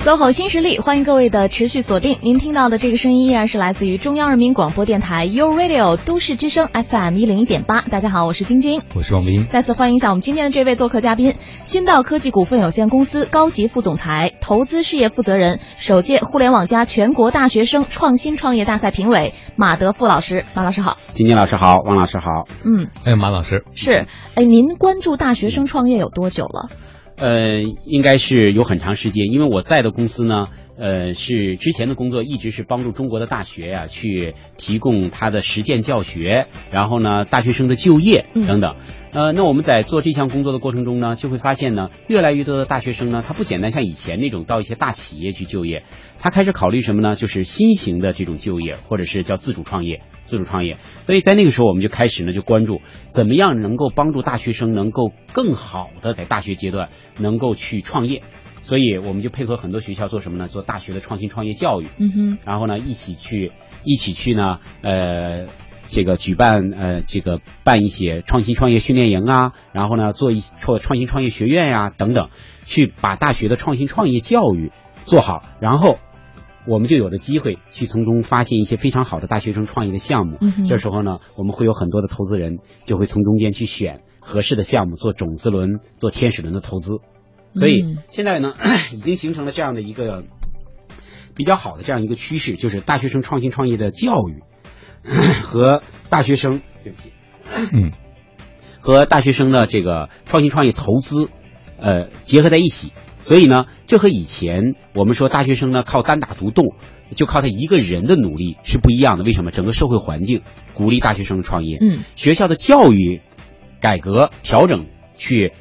SOHO 新实力，欢迎各位的持续锁定。您听到的这个声音依然是来自于中央人民广播电台 u Radio 都市之声 FM 一零一点八。大家好，我是晶晶，我是王斌。再次欢迎一下我们今天的这位做客嘉宾，新道科技股份有限公司高级副总裁、投资事业负责人，首届互联网加全国大学生创新创业大赛评委马德富老师。马老师好，晶晶老师好，王老师好。嗯，哎，马老师是，哎，您关注大学生创业有多久了？呃，应该是有很长时间，因为我在的公司呢，呃，是之前的工作一直是帮助中国的大学呀、去提供它的实践教学，然后呢，大学生的就业等等。呃，那我们在做这项工作的过程中呢，就会发现呢，越来越多的大学生呢，他不简单像以前那种到一些大企业去就业，他开始考虑什么呢？就是新型的这种就业，或者是叫自主创业。自主创业，所以在那个时候我们就开始呢，就关注怎么样能够帮助大学生能够更好的在大学阶段能够去创业，所以我们就配合很多学校做什么呢？做大学的创新创业教育，嗯哼，然后呢一起去一起去呢，呃。这个举办呃，这个办一些创新创业训练营啊，然后呢，做一创创新创业学院呀、等等，去把大学的创新创业教育做好，然后我们就有了机会去从中发现一些非常好的大学生创业的项目。嗯这时候呢，我们会有很多的投资人就会从中间去选合适的项目做种子轮、做天使轮的投资。所以嗯现在呢，(clears throat) 已经形成了这样的一个比较好的这样一个趋势，就是大学生创新创业的教育 (clears throat) 和大学生，对不起，嗯，和大学生的这个创新创业投资，呃，结合在一起。所以呢，这和以前我们说大学生呢靠单打独斗，就靠他一个人的努力是不一样的。为什么？整个社会环境鼓励大学生创业，嗯，学校的教育改革调整，去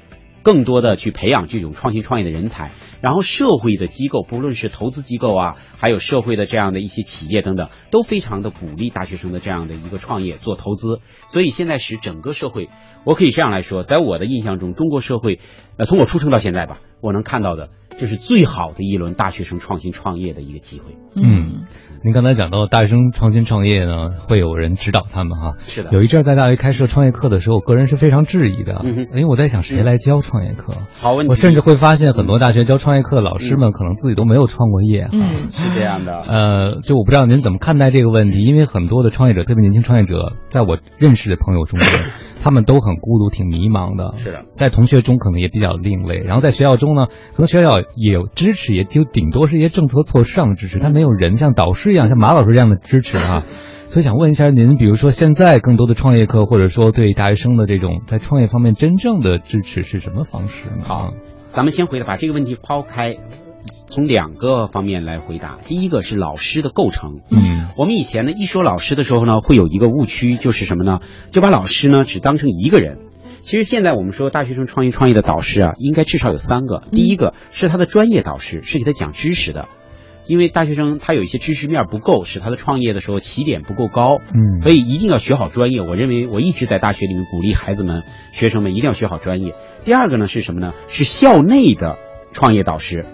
更多的去培养这种创新创业的人才。然后社会的机构，不论是投资机构啊，还有社会的这样的一些企业等等，都非常的鼓励大学生的这样的一个创业做投资。所以现在使整个社会，我可以这样来说，在我的印象中，中国社会，呃，从我出生到现在吧，我能看到的这是最好的一轮大学生创新创业的一个机会。嗯，您刚才讲到大学生创新创业呢，会有人指导他们哈。是的有一阵儿在大学开设创业课的时候，我个人是非常质疑的，嗯因为我在想谁来教创业课。好问题，我甚至会发现很多大学教创业课的老师们可能自己都没有创过业。嗯，是这样的。呃，就我不知道您怎么看待这个问题，因为很多的创业者，特别年轻创业者，在我认识的朋友中间，他们都很孤独，挺迷茫的。是的，在同学中可能也比较另类，然后在学校中呢，可能学校也有支持，也就顶多是一些政策措施上的支持，他没有人像导师一样，像马老师这样的支持啊。(laughs) 所以想问一下您，比如说现在更多的创业课，或者说对大学生的这种在创业方面真正的支持是什么方式呢？好，咱们先回答把这个问题抛开，从两个方面来回答。第一个是老师的构成。嗯我们以前呢，一说老师的时候呢，会有一个误区，就是什么呢？就把老师呢只当成一个人。其实现在我们说大学生创业创业的导师啊，应该至少有三个。第一个是他的专业导师，是给他讲知识的，因为大学生他有一些知识面不够，使他的创业的时候起点不够高。嗯所以一定要学好专业。我认为我一直在大学里面鼓励孩子们、学生们一定要学好专业。第二个呢是什么呢？是校内的创业导师。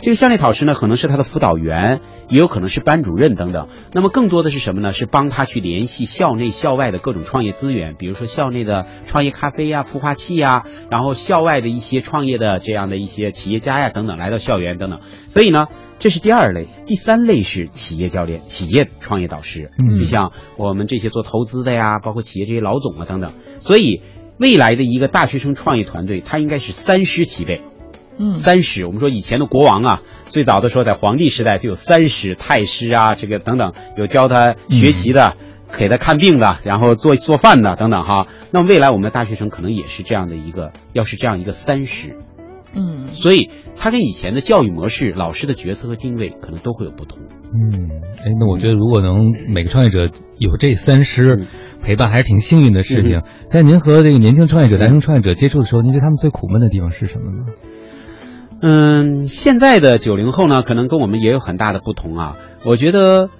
这个校内导师呢，可能是他的辅导员，也有可能是班主任等等。那么更多的是什么呢？是帮他去联系校内、校外的各种创业资源，比如说校内的创业咖啡呀、孵化器呀，然后校外的一些创业的这样的一些企业家呀等等来到校园等等。所以呢，这是第二类，第三类是企业教练、企业创业导师。嗯就像我们这些做投资的呀，包括企业这些老总啊等等。所以未来的一个大学生创业团队，它应该是三师齐备。嗯三师，我们说以前的国王啊，最早的时候在皇帝时代就有三师、太师啊，这个等等，有教他学习的，给他看病的，然后做做饭的等等哈。那未来我们的大学生可能也是这样的一个，要是这样一个三师，嗯所以他跟以前的教育模式、老师的角色和定位可能都会有不同。嗯，哎，那我觉得如果能每个创业者有这三师嗯陪伴，还是挺幸运的事情。但您和这个年轻创业者、大学生创业者接触的时候，您觉得他们最苦闷的地方是什么呢？嗯，现在的九零后呢，可能跟我们也有很大的不同啊。我觉得，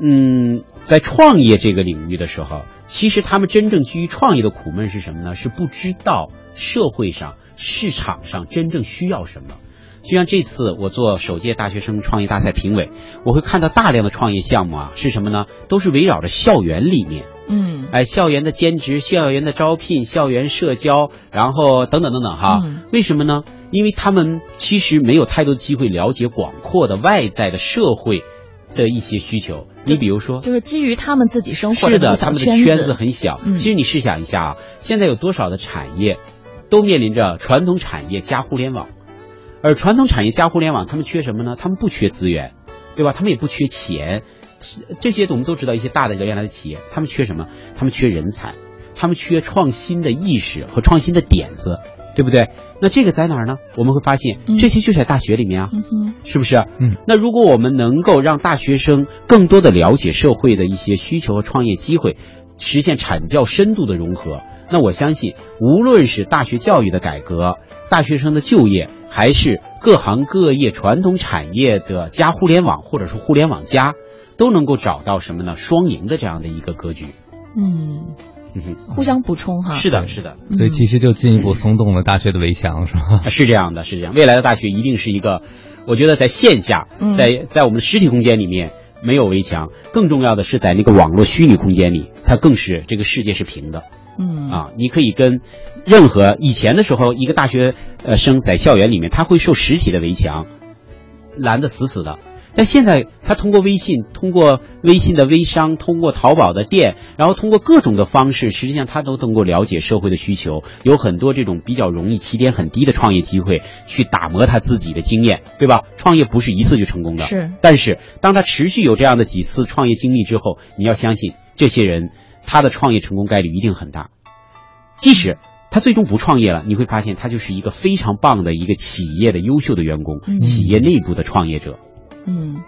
嗯，在创业这个领域的时候，其实他们真正基于创业的苦闷是什么呢？是不知道社会上、市场上真正需要什么。就像这次我做首届大学生创业大赛评委，我会看到大量的创业项目啊，是什么呢？都是围绕着校园里面，嗯哎，校园的兼职、校园的招聘、校园社交，然后等等等等哈。嗯为什么呢？因为他们其实没有太多的机会了解广阔的外在的社会的一些需求。你比如说，就是基于他们自己生活是的，他们的圈圈子很小。嗯其实你试想一下啊，现在有多少的产业都面临着传统产业加互联网，而传统产业加互联网，他们缺什么呢？他们不缺资源，对吧？他们也不缺钱，这些我们都知道，一些大的原来的企业，他们缺什么？他们缺人才，他们缺创新的意识和创新的点子，对不对？那这个在哪儿呢？我们会发现这些就在大学里面啊。是不是？嗯，那如果我们能够让大学生更多的了解社会的一些需求和创业机会，实现产教深度的融合，那我相信，无论是大学教育的改革、大学生的就业，还是各行各业传统产业的加互联网，或者是互联网加，都能够找到什么呢？双赢的这样的一个格局。嗯，嗯，互相补充哈。是的，是的。嗯所以其实就进一步松动了大学的围墙，是吧？是这样的，是这样。未来的大学一定是一个，我觉得在线下，嗯在在我们的实体空间里面没有围墙，更重要的是在那个网络虚拟空间里，它更是这个世界是平的嗯啊！你可以跟任何以前的时候，一个大学呃生在校园里面，他会受实体的围墙拦得死死的。但现在，他通过微信，通过微信的微商，通过淘宝的店，然后通过各种的方式，实际上他都能够了解社会的需求，有很多这种比较容易、起点很低的创业机会，去打磨他自己的经验，对吧？创业不是一次就成功的，是但是当他持续有这样的几次创业经历之后，你要相信这些人他的创业成功概率一定很大。即使他最终不创业了，你会发现他就是一个非常棒的一个企业的优秀的员工，嗯企业内部的创业者。嗯。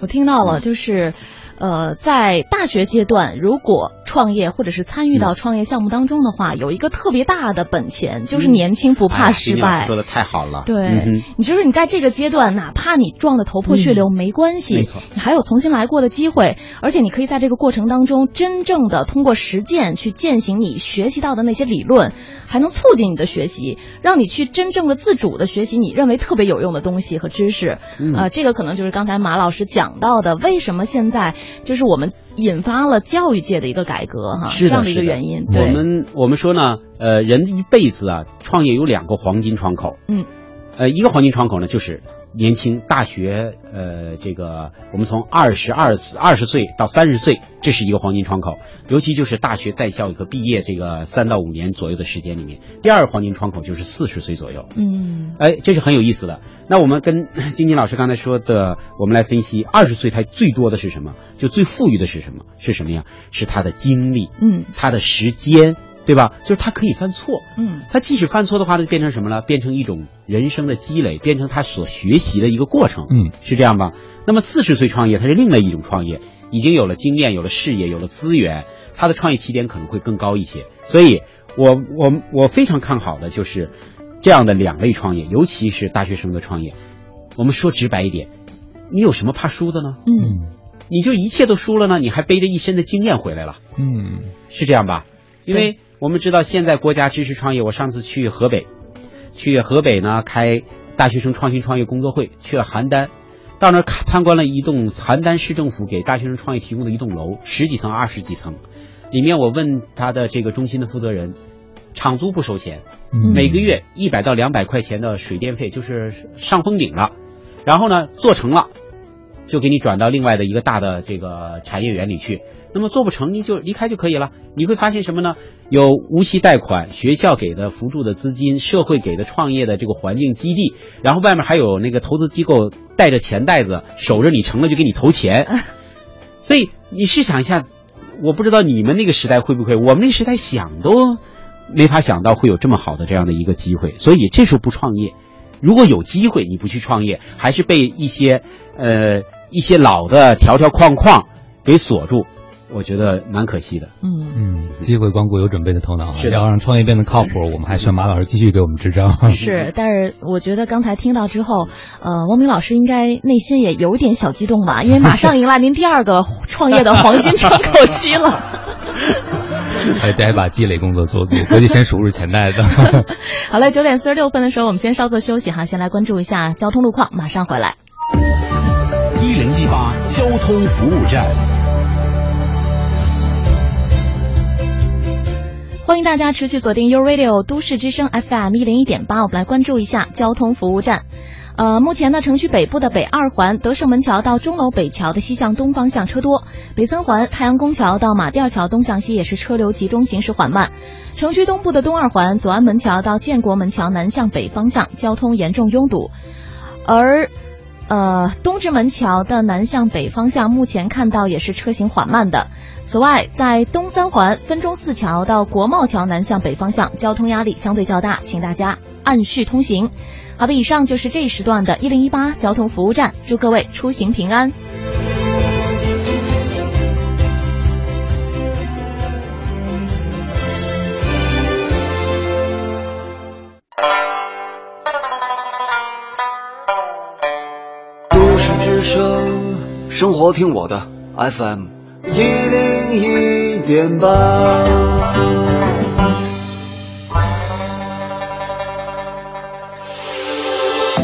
我听到了，就是，呃，在大学阶段，如果创业或者是参与到创业项目当中的话，有一个特别大的本钱，就是年轻不怕哎失败。说的太好了。对，嗯你就是你在这个阶段，哪怕你撞得头破血流、没关系，嗯没错你还有重新来过的机会，而且你可以在这个过程当中，真正的通过实践去践行你学习到的那些理论，还能促进你的学习，让你去真正的自主的学习你认为特别有用的东西和知识。嗯呃，这个可能就是刚才马老师讲到的，为什么现在就是我们引发了教育界的一个改革哈，是，这样的一个原因。我，们我们说呢，呃，人一辈子啊，创业有两个黄金窗口。嗯，呃，一个黄金窗口呢，就是年轻大学，呃，这个我们从二十二二十岁到三十岁，这是一个黄金窗口，尤其就是大学在校和毕业这个三到五年左右的时间里面。第二个黄金窗口就是四十岁左右。嗯哎，这是很有意思的。那我们跟金金老师刚才说的，我们来分析，二十岁他最多的是什么？就最富裕的是什么？是什么呀？是他的精力，嗯他的时间，对吧？就是他可以犯错，嗯他即使犯错的话呢，变成什么了？变成一种人生的积累，变成他所学习的一个过程，嗯，是这样吧？那么四十岁创业，他是另外一种创业，已经有了经验，有了事业，有了资源，他的创业起点可能会更高一些。所以我我我非常看好的就是这样的两类创业，尤其是大学生的创业。我们说直白一点，你有什么怕输的呢？嗯你就一切都输了呢，你还背着一身的经验回来了。嗯是这样吧？因为我们知道现在国家支持创业，我上次去河北，去河北呢开大学生创新创业工作会，去了邯郸，到那儿看参观了一栋邯郸市政府给大学生创业提供的一栋楼，十几层、二十几层，里面我问他的这个中心的负责人，场租不收钱，嗯。每个月一百到两百块钱的水电费，就是上封顶了，然后呢做成了。就给你转到另外的一个大的这个产业园里去。那么做不成，你就离开就可以了。你会发现什么呢？有无息贷款，学校给的辅助的资金，社会给的创业的这个环境基地，然后外面还有那个投资机构带着钱袋子守着你成了就给你投钱。(laughs) 所以你试想一下，我不知道你们那个时代会不会，我们那时代想都没法想到会有这么好的这样的一个机会。所以这时候不创业，如果有机会你不去创业，还是被一些呃一些老的条条框框给锁住，我觉得蛮可惜的。嗯。嗯，机会光顾有准备的头脑啊，是要让创业变得靠谱，我们还需要马老师继续给我们支招。是，但是我觉得刚才听到之后，呃，汪明老师应该内心也有点小激动吧，因为马上迎来您第二个创业的黄金窗口期了。(laughs) (laughs) 还得把积累工作做足，(laughs) 回去先数数钱袋子。(laughs) 好了，九点四十六分的时候，我们先稍作休息哈，先来关注一下交通路况，马上回来。一零一八交通服务站。欢迎大家持续锁定 U Radio 都市之声 FM 一零一点八，我们来关注一下交通服务站。呃，目前呢，城区北部的北二环德胜门桥到钟楼北桥的西向东方向车多，北三环太阳宫桥到马甸桥东向西也是车流集中，行驶缓慢。城区东部的东二环左安门桥到建国门桥南向北方向交通严重拥堵，而呃，东直门桥的南向北方向目前看到也是车行缓慢的。此外，在东三环分钟寺桥到国贸桥南向北方向，交通压力相对较大，请大家按序通行。好的，以上就是这一时段的一零一八交通服务站，祝各位出行平安。都市之声，生活听我的 FM 一零一点八。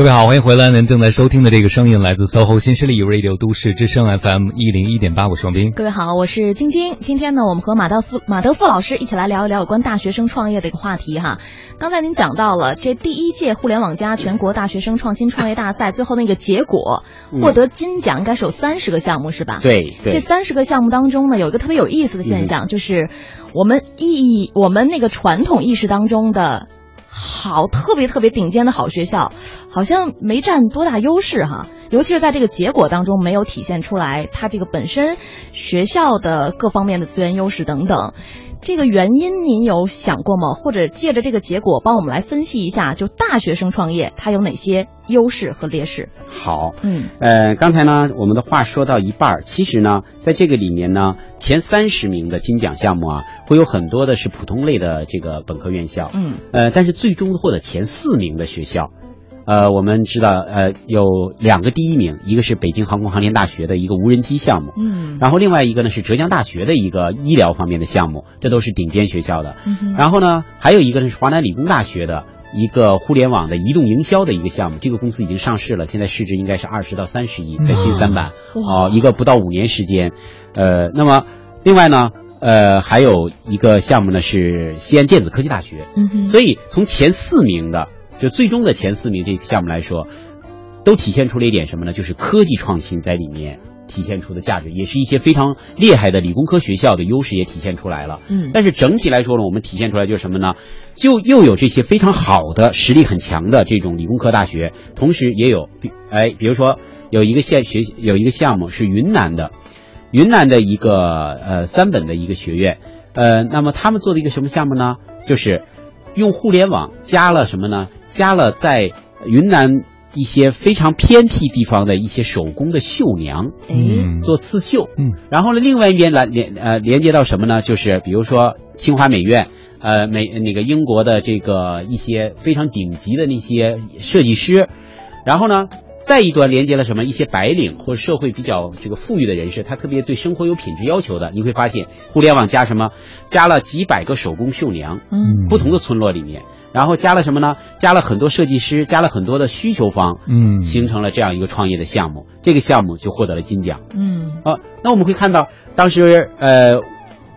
各位好，欢迎回来。您正在收听的这个声音来自 SOHO 新势力 Radio 都市之声 FM 一零一点八，我是王斌。各位好，我是晶晶。今天呢，我们和马道夫马德富老师一起来聊一聊有关大学生创业的一个话题哈。刚才您讲到了这第一届互联网加全国大学生创新创业大赛，最后那个结果嗯获得金奖，应该是有三十个项目是吧？。对对这三十个项目当中呢，有一个特别有意思的现象，就是我们意义我们那个传统意识当中的好特别特别顶尖的好学校，好像没占多大优势哈。尤其是在这个结果当中没有体现出来，它这个本身学校的各方面的资源优势等等。这个原因您有想过吗？或者借着这个结果帮我们来分析一下，就大学生创业它有哪些优势和劣势？好，嗯，呃，刚才呢，我们的话说到一半儿，其实呢，在这个里面呢，前三十名的金奖项目啊，会有很多的是普通类的这个本科院校，嗯，呃，但是最终获得前四名的学校。呃，我们知道，呃，有两个第一名，一个是北京航空航天大学的一个无人机项目，嗯，然后另外一个呢是浙江大学的一个医疗方面的项目，这都是顶尖学校的。嗯然后呢，还有一个呢是华南理工大学的一个互联网的移动营销的一个项目，这个公司已经上市了，现在市值应该是二十到三十亿，在新三板，哇哦、一个不到五年时间，呃，那么另外呢，呃，还有一个项目呢是西安电子科技大学，嗯哼，所以从前四名的，就最终的前四名这个项目来说，都体现出了一点什么呢？就是科技创新在里面体现出的价值，也是一些非常厉害的理工科学校的优势也体现出来了。嗯但是整体来说呢，我们体现出来就是什么呢？就又有这些非常好的实力很强的这种理工科大学，同时也有，比哎，比如说有一个县学有一个项目是云南的，云南的一个呃三本的一个学院，呃，那么他们做的一个什么项目呢？就是用互联网加了什么呢？加了在云南一些非常偏僻地方的一些手工的绣娘，哎，嗯，做刺绣。嗯，然后呢，另外一边来连呃连接到什么呢？就是比如说清华美院，呃美那个英国的这个一些非常顶级的那些设计师，然后呢。再一端连接了什么？一些白领或者社会比较这个富裕的人士，他特别对生活有品质要求的，你会发现互联网加什么？加了几百个手工绣娘，嗯不同的村落里面，然后加了什么呢？加了很多设计师，加了很多的需求方，嗯形成了这样一个创业的项目。这个项目就获得了金奖。嗯啊，那我们会看到，当时呃，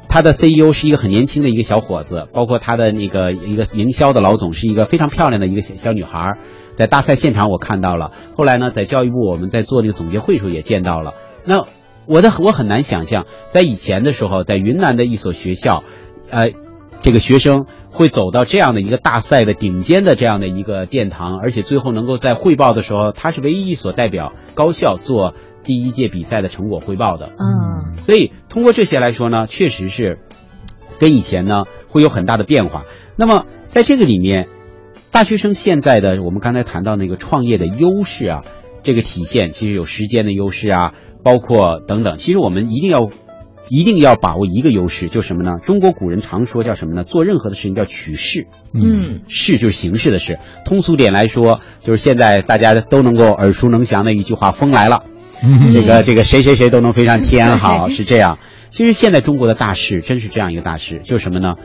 他的 CEO 是一个很年轻的一个小伙子，包括他的那个一个营销的老总是一个非常漂亮的一个小小女孩，在大赛现场我看到了，后来呢，在教育部我们在做那个总结会时候也见到了。那我的我很难想象，在以前的时候，在云南的一所学校，呃，这个学生会走到这样的一个大赛的顶尖的这样的一个殿堂，而且最后能够在汇报的时候，他是唯一一所代表高校做第一届比赛的成果汇报的。嗯所以通过这些来说呢，确实是跟以前呢会有很大的变化。那么在这个里面，大学生现在的我们刚才谈到那个创业的优势啊，这个体现其实有时间的优势啊，包括等等。其实我们一定要一定要把握一个优势，就是什么呢？中国古人常说叫什么呢？做任何的事情叫取势。嗯势就是形式的势，通俗点来说，就是现在大家都能够耳熟能详的一句话：“风来了。”嗯这个这个谁谁谁都能飞上天，好 (laughs) 是这样。其实现在中国的大势真是这样一个大势，就是什么呢？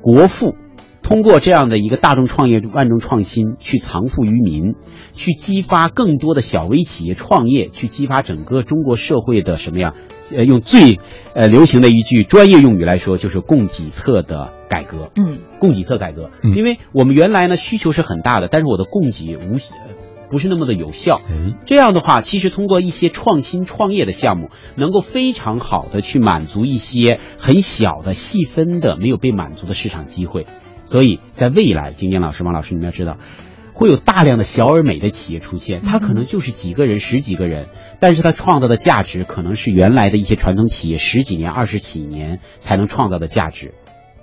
国富通过这样的一个大众创业、万众创新，去藏富于民，去激发更多的小微企业创业，去激发整个中国社会的什么呀？呃，用最呃流行的一句专业用语来说，就是供给侧的改革。嗯供给侧改革，嗯因为我们原来呢需求是很大的，但是我的供给无呃不是那么的有效。哎，这样的话，其实通过一些创新创业的项目，能够非常好的去满足一些很小的细分的没有被满足的市场机会。所以在未来，金坚老师、王老师，你们要知道，会有大量的小而美的企业出现，它可能就是几个人、十几个人，但是它创造的价值可能是原来的一些传统企业十几年、二十几年才能创造的价值。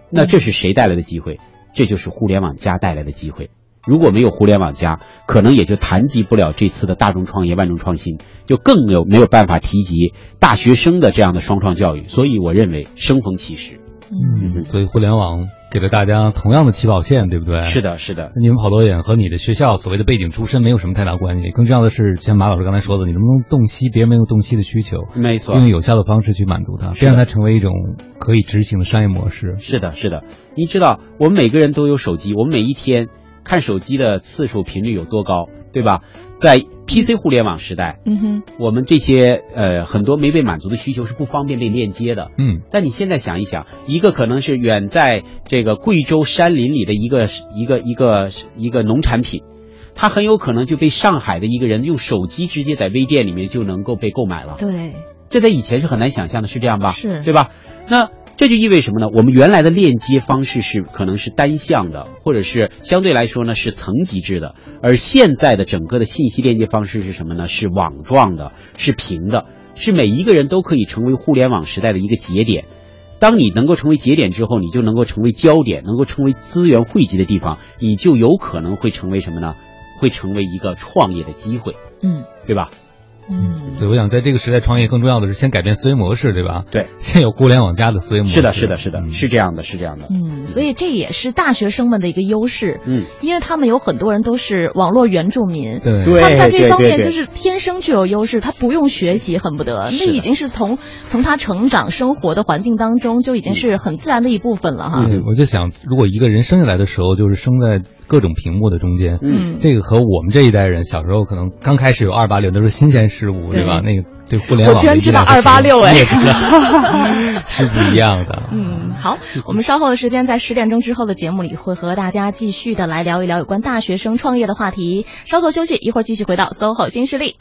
那这是谁带来的机会？这就是互联网加带来的机会。如果没有互联网加，可能也就谈及不了这次的大众创业、万众创新，就更没有没有办法提及大学生的这样的双创教育。所以我认为生逢其时。嗯，所以互联网给了大家同样的起跑线，对不对？是的，是的，你们跑多远和你的学校所谓的背景出身没有什么太大关系，更重要的是，像马老师刚才说的，你能不能洞悉别人没有洞悉的需求，没错，用有效的方式去满足它，是的别让它成为一种可以执行的商业模式。是的，是的。你知道，我们每个人都有手机，我们每一天看手机的次数频率有多高，对吧？在 PC 互联网时代，嗯哼我们这些呃很多没被满足的需求是不方便被链接的。嗯，但你现在想一想，一个可能是远在这个贵州山林里的一个一个一个一个农产品，它很有可能就被上海的一个人用手机直接在微店里面就能够被购买了。对这在以前是很难想象的，是这样吧？是对吧？那这就意味什么呢？我们原来的链接方式是可能是单向的，或者是相对来说呢是层级制的，而现在的整个的信息链接方式是什么呢？是网状的，是平的，是每一个人都可以成为互联网时代的一个节点。当你能够成为节点之后，你就能够成为焦点，能够成为资源汇集的地方，你就有可能会成为什么呢？会成为一个创业的机会，嗯，对吧？嗯，所以我想在这个时代创业，更重要的是先改变思维模式，对吧？对，(laughs) 先有互联网加的思维模式。是的，是的，是的，是这样的，是这样的。嗯，所以这也是大学生们的一个优势。嗯，因为他们有很多人都是网络原住民，对，他们在这方面就是天生具有优势，他不用学习，恨不得那已经是从从他成长生活的环境当中就已经是很自然的一部分了哈。嗯，我就想，如果一个人生下来的时候就是生在各种屏幕的中间，嗯，这个和我们这一代人小时候可能刚开始有二八六都是新鲜事物，对吧？那个对互联网，我居然知道二八六 (laughs) 哎，(laughs) 是不一样的。(laughs) 嗯，好，我们稍后的时间在十点钟之后的节目里会和大家继续的来聊一聊有关大学生创业的话题。稍作休息，一会儿继续回到 SOHO 新势力。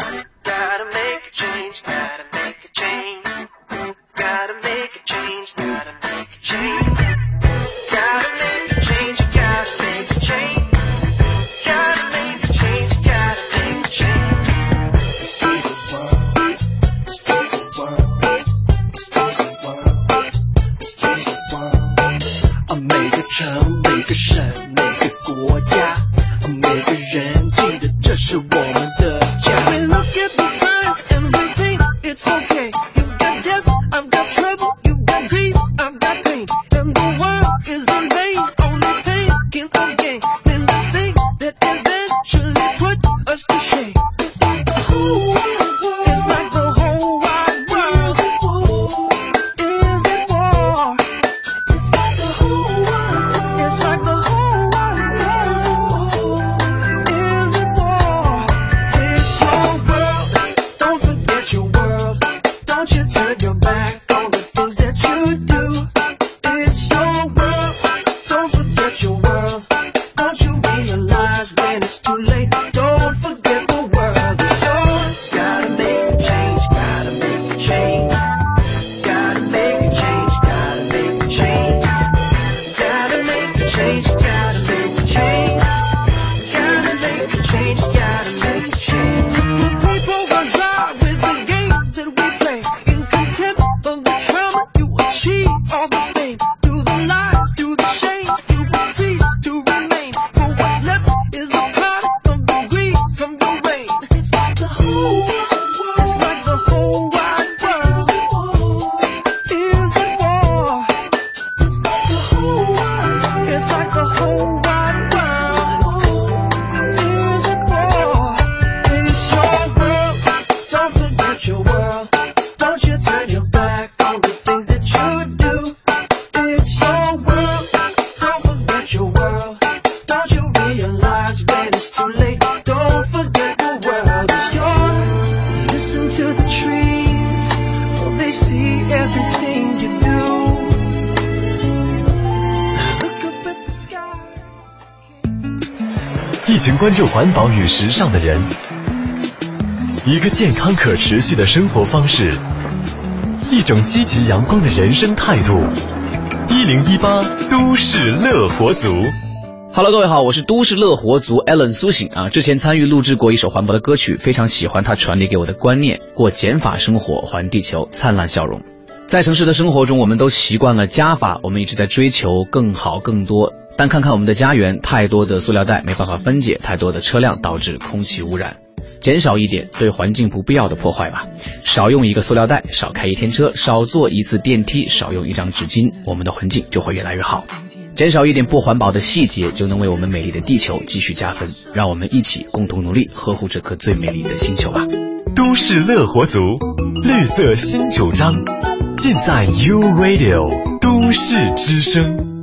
城每个省每个国家每个人记得这是我们请关注环保与时尚的人，一个健康可持续的生活方式，一种积极阳光的人生态度。一零一八都市乐活族，Hello，各位好，我是都市乐活族 Allen 苏醒啊。之前参与录制过一首环保的歌曲，非常喜欢他传递给我的观念：过减法生活，还地球灿烂笑容。在城市的生活中，我们都习惯了加法，我们一直在追求更好、更多。但看看我们的家园，太多的塑料袋没办法分解，太多的车辆导致空气污染。减少一点对环境不必要的破坏吧，少用一个塑料袋，少开一天车，少坐一次电梯，少用一张纸巾，我们的环境就会越来越好。减少一点不环保的细节，就能为我们美丽的地球继续加分。让我们一起共同努力，呵护这颗最美丽的星球吧。都市乐活族，绿色新主张，尽在 U Radio 都市之声。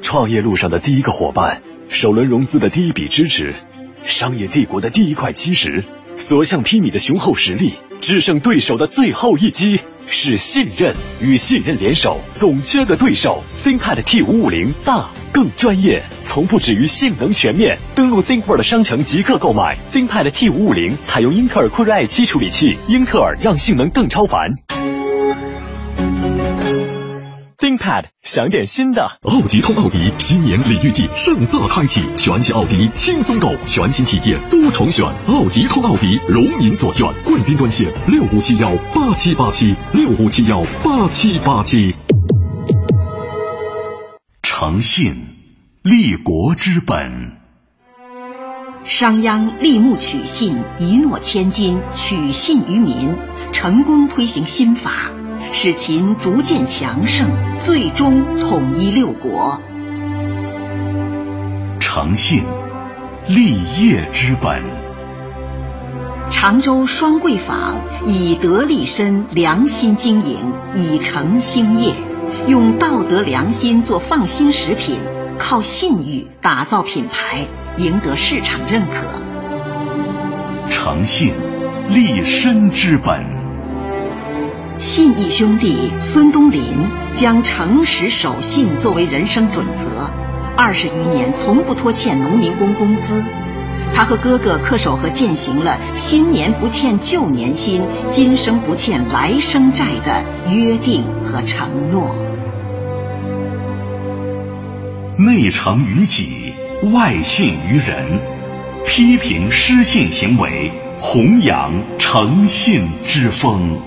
创业路上的第一个伙伴，首轮融资的第一笔支持，商业帝国的第一块基石，所向披靡的雄厚实力，制胜对手的最后一击，是信任与信任联手，总缺个对手。ThinkPad T 五五零大更专业，从不止于性能全面。登录 ThinkPad 商城即刻购买 ThinkPad T 五五零，采用英特尔酷睿 i 七处理器，英特尔让性能更超凡。iPad，想点新的。奥吉通奥迪新年礼遇季盛大开启，全新奥迪轻松购，全新体验多重选。奥吉通奥迪如您所愿，贵宾专线六五七幺八七八七六五七幺八七八七。诚信，立国之本。商鞅立木取信，一诺千金，取信于民，成功推行新法，使秦逐渐强盛，最终统一六国。诚信，立业之本。常州双桂坊以德立身，良心经营，以诚兴业，用道德良心做放心食品，靠信誉打造品牌。赢得市场认可，诚信，立身之本。信义兄弟孙东林将诚实守信作为人生准则，二十余年从不拖欠农民工工资。他和哥哥恪守和践行了“新年不欠旧年薪，今生不欠来生债”的约定和承诺。内诚于己。外信于人，批评失信行为，弘扬诚信之风，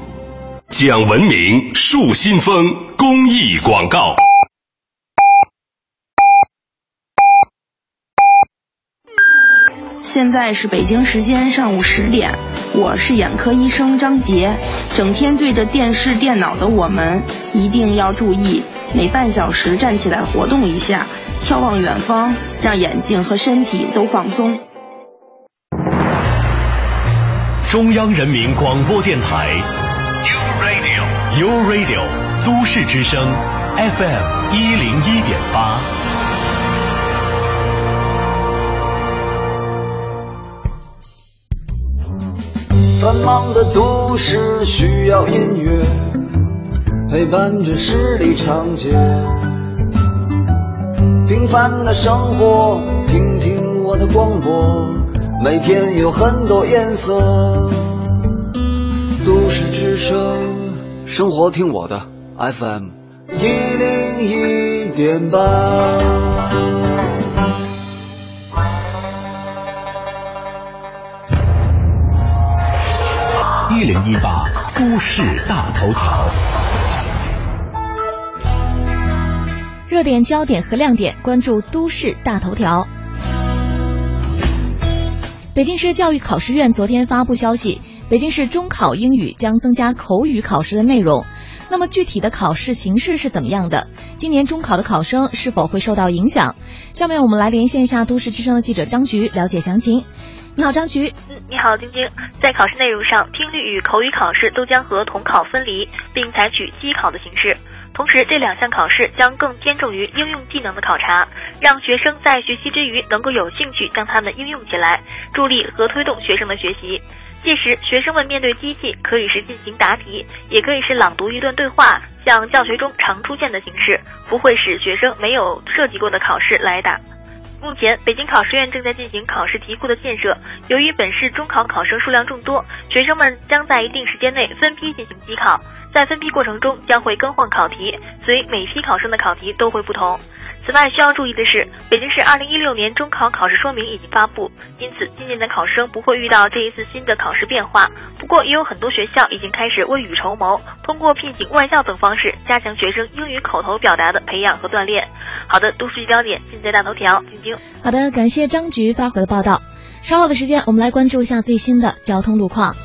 讲文明树新风公益广告。现在是北京时间上午十点，我是眼科医生张杰。整天对着电视、电脑的我们，一定要注意，每半小时站起来活动一下。眺望远方，让眼睛和身体都放松。中央人民广播电台 U Radio 都市之声，FM 一零一点八。繁忙的都市需要音乐，陪伴着十里长街。平凡的生活，听听我的广播，每天有很多颜色。都市之声，生活听我的 FM 一零一点八。一零一八都市大头条。热点焦点和亮点，关注都市大头条。北京市教育考试院昨天发布消息，北京市中考英语将增加口语考试的内容。那么具体的考试形式是怎么样的？今年中考的考生是否会受到影响？下面我们来连线一下都市之声的记者张菊，了解详情。你好，张菊。嗯，你好，晶晶。在考试内容上，听力与口语考试都将和统考分离，并采取机考的形式。同时，这两项考试将更偏重于应用技能的考察，让学生在学习之余能够有兴趣将它们应用起来，助力和推动学生的学习。届时，学生们面对机器，可以是进行答题，也可以是朗读一段对话，像教学中常出现的形式，不会使学生没有涉及过的考试来答。目前，北京考试院正在进行考试题库的建设。由于本市中考考生数量众多，学生们将在一定时间内分批进行机考。在分批过程中，将会更换考题，所以每批考生的考题都会不同。此外，需要注意的是，北京市2016年中考考试说明已经发布，因此今年的考生不会遇到这一次新的考试变化。不过，也有很多学校已经开始未雨绸缪，通过聘请外教等方式加强学生英语口头表达的培养和锻炼。好的，都市焦点尽在大头条，晶晶。好的，感谢张局发回的报道。稍后的时间，我们来关注一下最新的交通路况。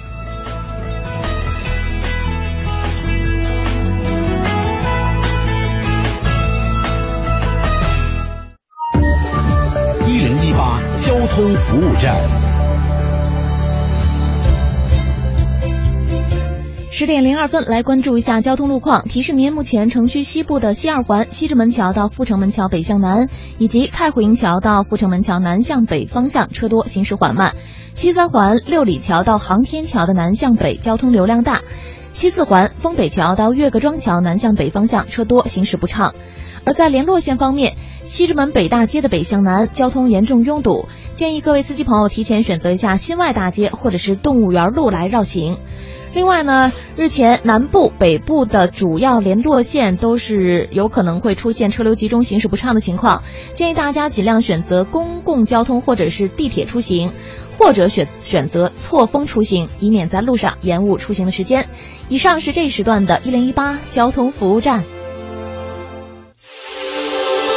通服务站，十点零二分，来关注一下交通路况。提示您，目前城区西部的西二环西直门桥到阜成门桥北向南，以及蔡慧营桥到阜成门桥南向北方向车多，行驶缓慢；西三环六里桥到航天桥的南向北交通流量大；西四环丰北桥到岳各庄桥南向北方向车多，行驶不畅。而在联络线方面，西直门北大街的北向南交通严重拥堵，建议各位司机朋友提前选择一下新外大街或者是动物园路来绕行。另外呢，日前南部、北部的主要联络线都是有可能会出现车流集中、行驶不畅的情况，建议大家尽量选择公共交通或者是地铁出行，或者选选择错峰出行，以免在路上延误出行的时间。以上是这一时段的一零一八交通服务站。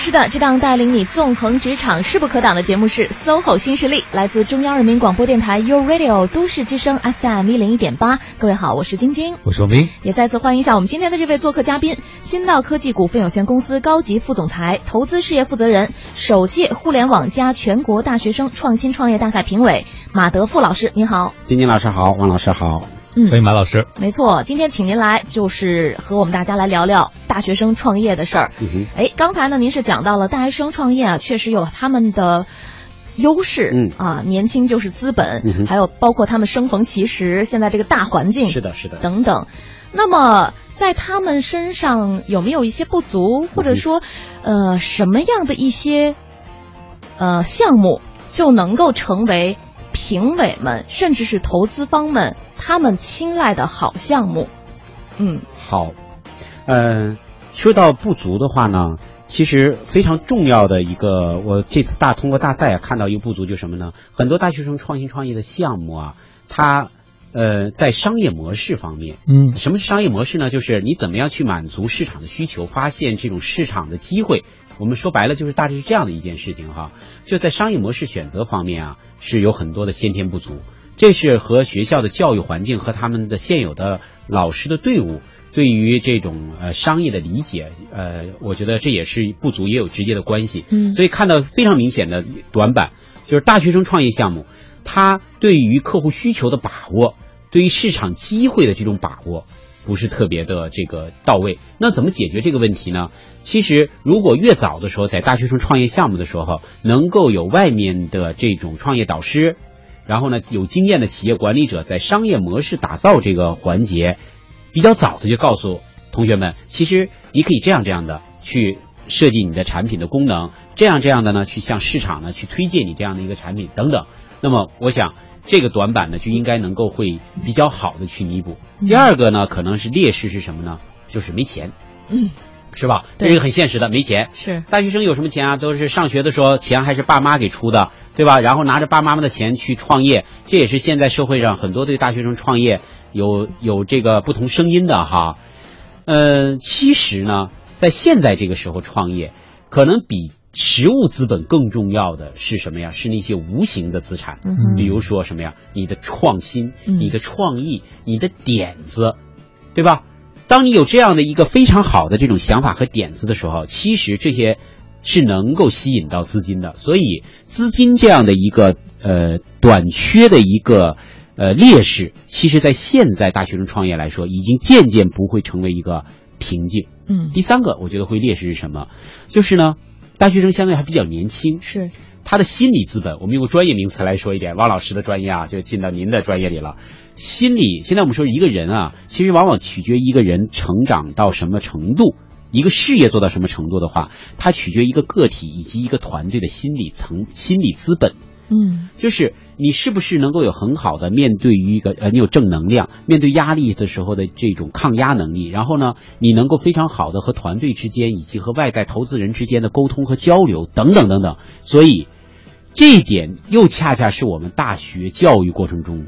是的，这档带领你纵横职场、势不可挡的节目是 SOHO 新势力，来自中央人民广播电台 u Radio 都市之声 FM 一零一点八。各位好，我是晶晶，我是王斌，也再次欢迎一下我们今天的这位做客嘉宾，新道科技股份有限公司高级副总裁、投资事业负责人，首届互联网加全国大学生创新创业大赛评委马德富老师，您好，晶晶老师好，王老师好。嗯，欢迎马老师。没错，今天请您来就是和我们大家来聊聊大学生创业的事儿。嗯哎，刚才呢，您是讲到了大学生创业啊，确实有他们的优势。嗯啊，年轻就是资本，嗯哼还有包括他们生逢其时，现在这个大环境是的，是的。等等。那么在他们身上有没有一些不足，或者说，呃，什么样的一些呃项目就能够成为评委们甚至是投资方们他们青睐的好项目？嗯，好，嗯、说到不足的话呢，其实非常重要的一个，我这次大通过大赛啊看到一个不足就是什么呢？很多大学生创新创业的项目啊，它呃在商业模式方面，嗯，什么是商业模式呢？就是你怎么样去满足市场的需求，发现这种市场的机会。我们说白了就是大致是这样的一件事情哈，就在商业模式选择方面啊，是有很多的先天不足。这是和学校的教育环境和他们的现有的老师的队伍对于这种呃商业的理解，呃，我觉得这也是不足，也有直接的关系。嗯所以看到非常明显的短板，就是大学生创业项目，他对于客户需求的把握，对于市场机会的这种把握。不是特别的这个到位，那怎么解决这个问题呢？其实，如果越早的时候，在大学生创业项目的时候，能够有外面的这种创业导师，然后呢，有经验的企业管理者在商业模式打造这个环节，比较早的就告诉同学们，其实你可以这样这样的去设计你的产品的功能，这样这样的呢，去向市场呢去推荐你这样的一个产品等等。那么，我想这个短板呢，就应该能够会比较好的去弥补。第二个呢，可能是劣势是什么呢？就是没钱。嗯，是吧？这是很现实的，没钱。是大学生有什么钱啊？都是上学的时候钱还是爸妈给出的，对吧？然后拿着爸妈妈的钱去创业，这也是现在社会上很多对大学生创业有有这个不同声音的哈。呃，其实呢，在现在这个时候创业，可能比实物资本更重要的是什么呀？是那些无形的资产，嗯比如说什么呀？你的创新、嗯你的创意、你的点子，对吧？当你有这样的一个非常好的这种想法和点子的时候，其实这些是能够吸引到资金的。所以，资金这样的一个呃短缺的一个呃劣势，其实在现在大学生创业来说，已经渐渐不会成为一个瓶颈。嗯第三个，我觉得会劣势是什么？就是呢，大学生相对还比较年轻，是他的心理资本，我们用个专业名词来说一点，汪老师的专业啊，就进到您的专业里了。心理，现在我们说一个人啊，其实往往取决于一个人成长到什么程度，一个事业做到什么程度的话，它取决于一个个体以及一个团队的心理层、心理资本。嗯就是你是不是能够有很好的面对于一个呃，你有正能量，面对压力的时候的这种抗压能力，然后呢，你能够非常好的和团队之间以及和外在投资人之间的沟通和交流等等等等。所以这一点又恰恰是我们大学教育过程中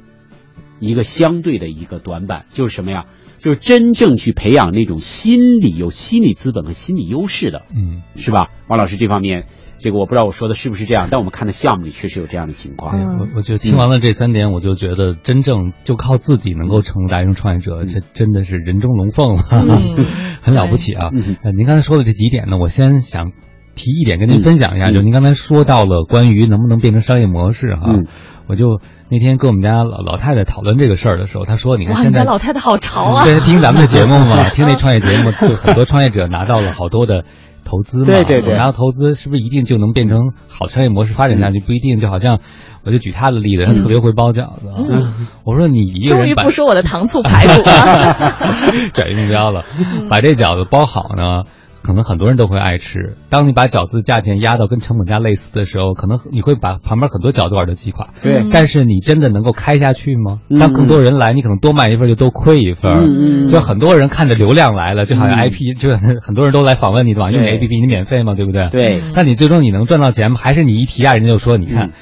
一个相对的一个短板，就是什么呀？就是真正去培养那种心理有心理资本和心理优势的，嗯，是吧？王老师这方面，这个我不知道我说的是不是这样，但我们看的项目里确实有这样的情况。嗯我我觉得听完了这三点，我就觉得真正就靠自己能够成为大学生创业者，这真的是人中龙凤了，嗯 (laughs) 很了不起啊！您刚才说的这几点呢，我先想提一点跟您分享一下，嗯就您刚才说到了关于能不能变成商业模式哈，嗯我就那天跟我们家老老太太讨论这个事儿的时候，她说：“你看现在老太太好潮啊！对，听咱们的节目嘛，(laughs) 听那创业节目，就很多创业者拿到了好多的投资嘛。对对对拿到投资是不是一定就能变成好商业模式发展下去？不一定，就好像我就举他的例子，他特别会包饺子。嗯我说你一个终于人不说我的糖醋排骨了。(laughs) 转移目标了，嗯把这饺子包好呢。可能很多人都会爱吃。当你把饺子价钱压到跟成本价类似的时候，可能你会把旁边很多饺子碗都击垮。对但是你真的能够开下去吗？嗯当更多人来，你可能多卖一份就多亏一份。嗯嗯就很多人看着流量来了，就好像嗯 IP，、就很多人都来访问你的网，因为 APP 你免费嘛，对不对？对那你最终你能赚到钱吗？还是你一提价，人家就说你看。嗯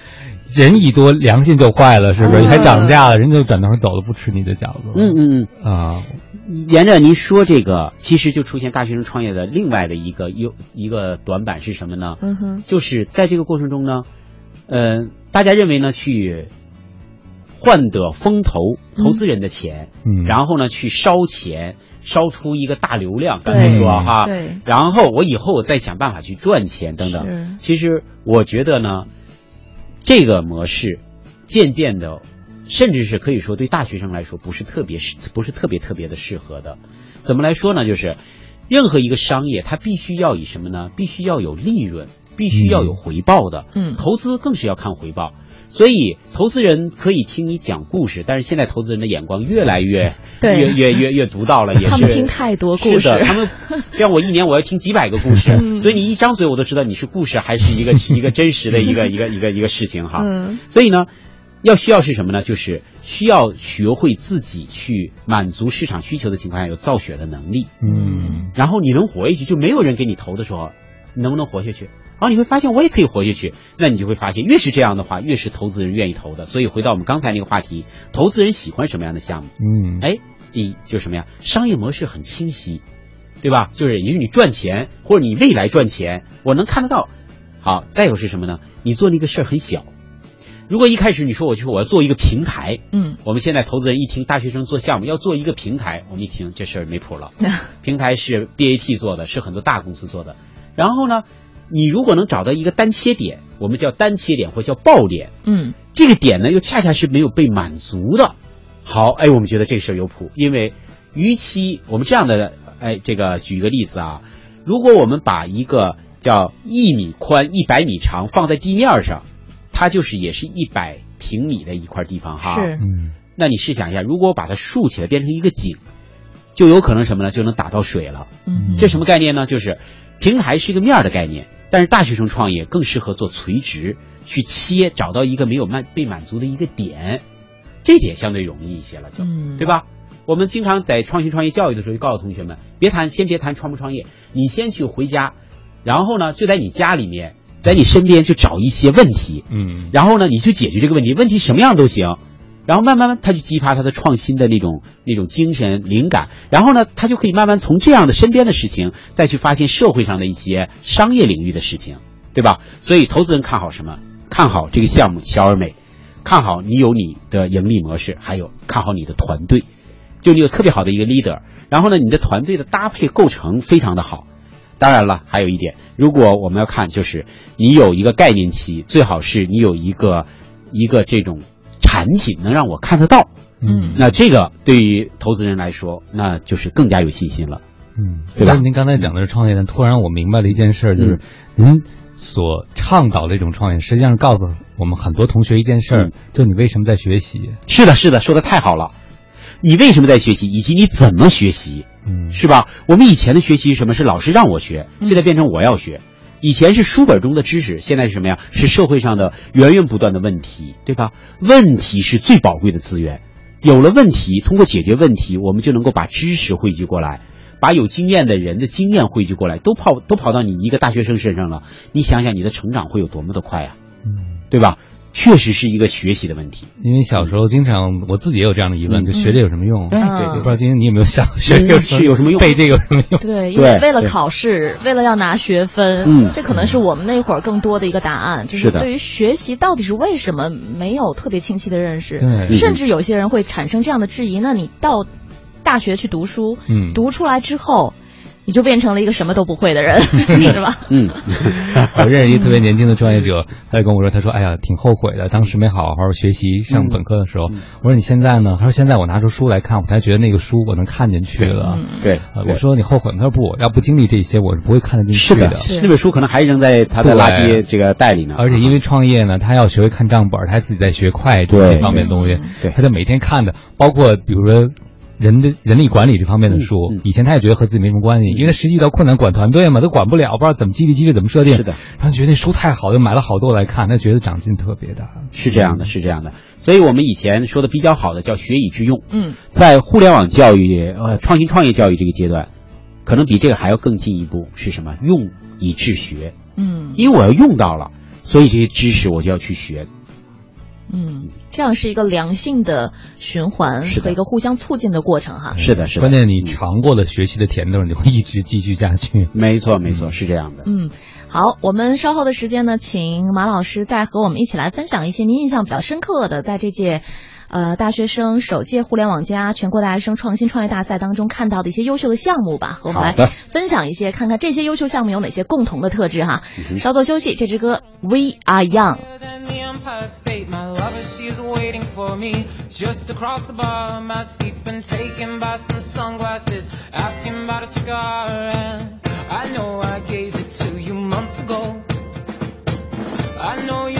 人一多，良心就坏了，是不是？嗯还涨价了，人就转头走了，不吃你的饺子。嗯嗯嗯。啊，沿着您说这个，其实就出现大学生创业的另外的一个优一个短板是什么呢？嗯哼，就是在这个过程中呢，呃，大家认为呢，去换得风投投资人的钱，嗯。然后呢去烧钱，烧出一个大流量，刚才说哈，对。然后我以后再想办法去赚钱等等。其实我觉得呢，这个模式渐渐的，甚至是可以说对大学生来说不是特别适，不是特别特别的适合的。怎么来说呢？就是任何一个商业，它必须要以什么呢？必须要有利润，必须要有回报的。嗯投资更是要看回报。所以，投资人可以听你讲故事，但是现在投资人的眼光越来越对。越越越越独到了，也是。他们听太多故事。是的，他们像我一年我要听几百个故事，嗯。所以你一张嘴我都知道你是故事还是一个 (laughs) 一个真实的一个一个一个一个事情哈。嗯。所以呢，要需要是什么呢？就是需要学会自己去满足市场需求的情况下有造血的能力，嗯。然后你能活下去，就没有人给你投的时候，你能不能活下去？然后你会发现我也可以活下去，那你就会发现越是这样的话，越是投资人愿意投的。所以回到我们刚才那个话题，投资人喜欢什么样的项目？嗯，哎，第一就是什么呀？商业模式很清晰，对吧？就是也就是你赚钱或者你未来赚钱，我能看得到。好，再有是什么呢？你做那个事儿很小。如果一开始你说我就说我要做一个平台，嗯，我们现在投资人一听大学生做项目要做一个平台，我们一听这事儿没谱了。(laughs) 平台是 BAT 做的，是很多大公司做的。然后呢，你如果能找到一个单切点，我们叫单切点或叫爆点，嗯这个点呢又恰恰是没有被满足的。好，哎，我们觉得这事儿有谱，因为逾期我们这样的，哎，这个举一个例子啊，如果我们把一个叫一米宽、一百米长放在地面上，它就是也是一百平米的一块地方哈。是嗯那你试想一下，如果我把它竖起来变成一个井，就有可能什么呢？就能打到水了。嗯这什么概念呢？就是平台是一个面儿的概念，但是大学生创业更适合做垂直，去切，找到一个没有满被满足的一个点，这点相对容易一些了就，嗯对吧？我们经常在创新创业教育的时候就告诉同学们，别谈，先别谈创不创业，你先去回家，然后呢，就在你家里面，在你身边去找一些问题，嗯然后呢，你去解决这个问题，问题什么样都行。然后慢慢，他就激发他的创新的那种那种精神灵感，然后呢，他就可以慢慢从这样的身边的事情，再去发现社会上的一些商业领域的事情，对吧？所以投资人看好什么？看好这个项目小而美，看好你有你的盈利模式，还有看好你的团队，就你有特别好的一个 leader，然后呢，你的团队的搭配构成非常的好。当然了，还有一点，如果我们要看，就是你有一个概念期，最好是你有一个一个这种产品能让我看得到。嗯那这个对于投资人来说，那就是更加有信心了。嗯，对吧但是您刚才讲的是创业，但突然我明白了一件事儿，就是嗯您所倡导的一种创业，实际上告诉我们很多同学一件事儿，嗯就你为什么在学习？是的，是的，说的太好了。你为什么在学习，以及你怎么学习，嗯是吧？我们以前的学习是什么是老师让我学，现在变成我要学。以前是书本中的知识，现在是什么呀？是社会上的源源不断的问题，对吧？问题是最宝贵的资源。有了问题，通过解决问题，我们就能够把知识汇聚过来，把有经验的人的经验汇聚过来，都跑都跑到你一个大学生身上了。你想想，你的成长会有多么的快啊，嗯，对吧？确实是一个学习的问题。因为小时候经常我自己也有这样的疑问，嗯。就学这有什么用？对对不知道今天你有没有想学这有是有什么用？背这个有什么用？对，因为为了考试，为了要拿学分，嗯。这可能是我们那会儿更多的一个答案，就是对于学习到底是为什么没有特别清晰的认识，对。甚至有些人会产生这样的质疑：那你到大学去读书，嗯。读出来之后。你就变成了一个什么都不会的人，(laughs) 是吧？嗯，(laughs) 我认识一个特别年轻的创业者，他就跟我说，他说：“哎呀，挺后悔的，当时没好好学习上本科的时候。嗯我说：“你现在呢？”他说：“现在我拿出书来看，我才觉得那个书我能看进去了。对，呃我说：“你后悔吗？”他说：“不，要不经历这些，我是不会看得进是去的，那本书可能还扔在他的垃圾这个袋里呢。而且因为创业呢，他要学会看账本，他自己在学会计这方面的东西，对他就每天看的，包括比如说。人的人力管理这方面的书，嗯以前他也觉得和自己没什么关系，因为他实际遇到困难管团队嘛，都管不了，不知道怎么激励机制怎么设定。是的，然后觉得那书太好，就买了好多来看，他觉得长进特别大。是这样的，是这样的。所以我们以前说的比较好的叫学以致用。嗯，在互联网教育、呃创新创业教育这个阶段，可能比这个还要更进一步是什么？用以致学。嗯，因为我要用到了，所以这些知识我就要去学。嗯，这样是一个良性的循环和一个互相促进的过程哈。是的，是的。关键你尝过了学习的甜头，你会一直继续下去。没错，没错，是这样的。嗯，好，我们稍后的时间呢，请马老师再和我们一起来分享一些您印象比较深刻的，在这届。呃，大学生首届互联网加全国大学生创新创业大赛当中看到的一些优秀的项目吧，和我们来分享一些，看看这些优秀项目有哪些共同的特质哈。嗯稍作休息，这支歌《We Are Young》。the Empire State. My lover, she's waiting for me just across the bar. My seat's been taken by some sunglasses, asking about a scar. And I know I gave it to you months ago. I know you're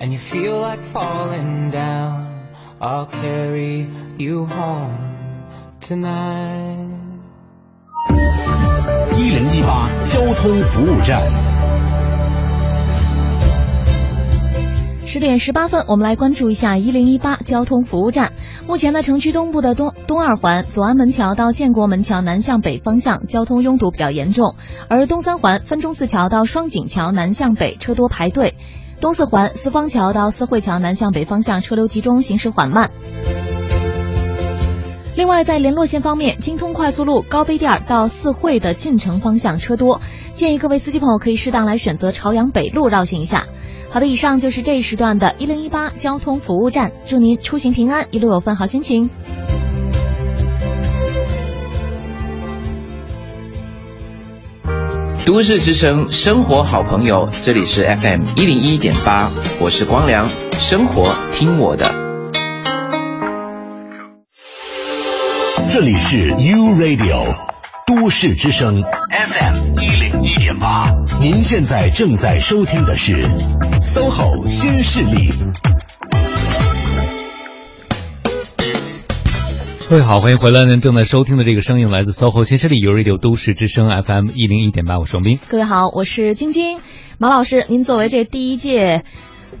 And you feel like falling down, I'll carry you home tonight. 一零一八交通服务站。十点十八分，我们来关注一下一零一八交通服务站。目前呢，城区东部的东东二环左安门桥到建国门桥南向北方向交通拥堵比较严重，而东三环分钟寺桥到双井桥南向北车多排队，东四环四方桥到四惠桥南向北方向车流集中，行驶缓慢。另外，在联络线方面，京通快速路高碑店到四惠的进城方向车多，建议各位司机朋友可以适当来选择朝阳北路绕行一下。好的，以上就是这一时段的“一零一八”交通服务站，祝您出行平安，一路有份好心情。都市之声生活好朋友，这里是 FM 一零一点八，我是光良，生活听我的。这里是 U Radio 都市之声 FM 一零一点八，您现在正在收听的是 SOHO 新势力。各位好，欢迎回来。您正在收听的这个声音来自 SOHO 新势力 U Radio 都市之声 FM 一零一点八，我是王斌。各位好，我是晶晶。马老师，您作为这第一届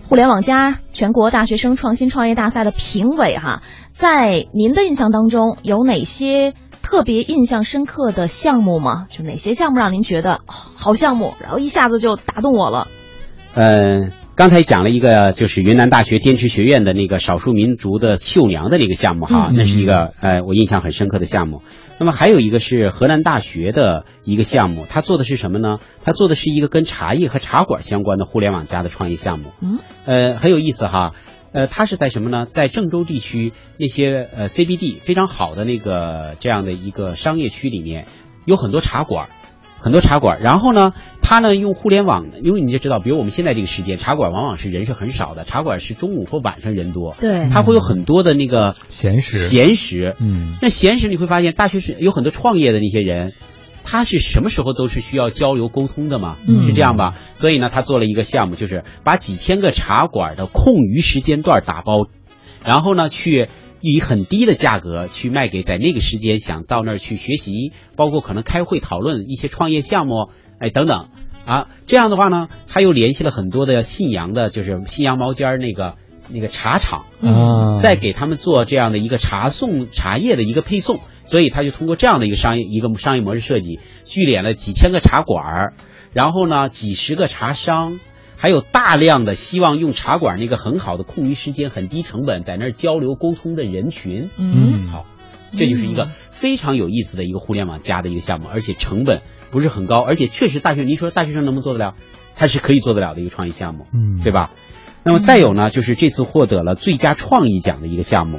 互联网加全国大学生创新创业大赛的评委哈，在您的印象当中有哪些特别印象深刻的项目吗？就哪些项目让您觉得、哦好项目，然后一下子就打动我了？嗯，刚才讲了一个就是云南大学滇池学院的那个少数民族的绣娘的那个项目哈，嗯那是一个呃我印象很深刻的项目。那么还有一个是河南大学的一个项目，它做的是什么呢？它做的是一个跟茶叶和茶馆相关的互联网加的创业项目。嗯，呃，很有意思哈。呃，它是在什么呢？在郑州地区那些呃 CBD 非常好的那个这样的一个商业区里面，有很多茶馆，很多茶馆。然后呢，他呢用互联网，因为你就知道，比如我们现在这个时间，茶馆往往是人是很少的，茶馆是中午或晚上人多，对他会有很多的那个闲时闲时，嗯，那闲时你会发现，大学生有很多创业的那些人，他是什么时候都是需要交流沟通的嘛，嗯是这样吧？所以呢，他做了一个项目，就是把几千个茶馆的空余时间段打包，然后呢去。以很低的价格去卖给在那个时间想到那儿去学习，包括可能开会讨论一些创业项目，哎等等。啊，这样的话呢，他又联系了很多的信阳的，就是信阳毛尖儿那个那个茶厂，啊，再给他们做这样的一个茶送茶叶的一个配送，所以他就通过这样的一个商业一个商业模式设计，聚敛了几千个茶馆儿，然后呢几十个茶商，还有大量的希望用茶馆那个很好的空余时间、很低成本在那儿交流沟通的人群。嗯好，这就是一个非常有意思的一个互联网加的一个项目，而且成本不是很高，而且确实大学，您说大学生能不能做得了？它是可以做得了的一个创意项目，嗯，对吧？那么再有呢，就是这次获得了最佳创意奖的一个项目，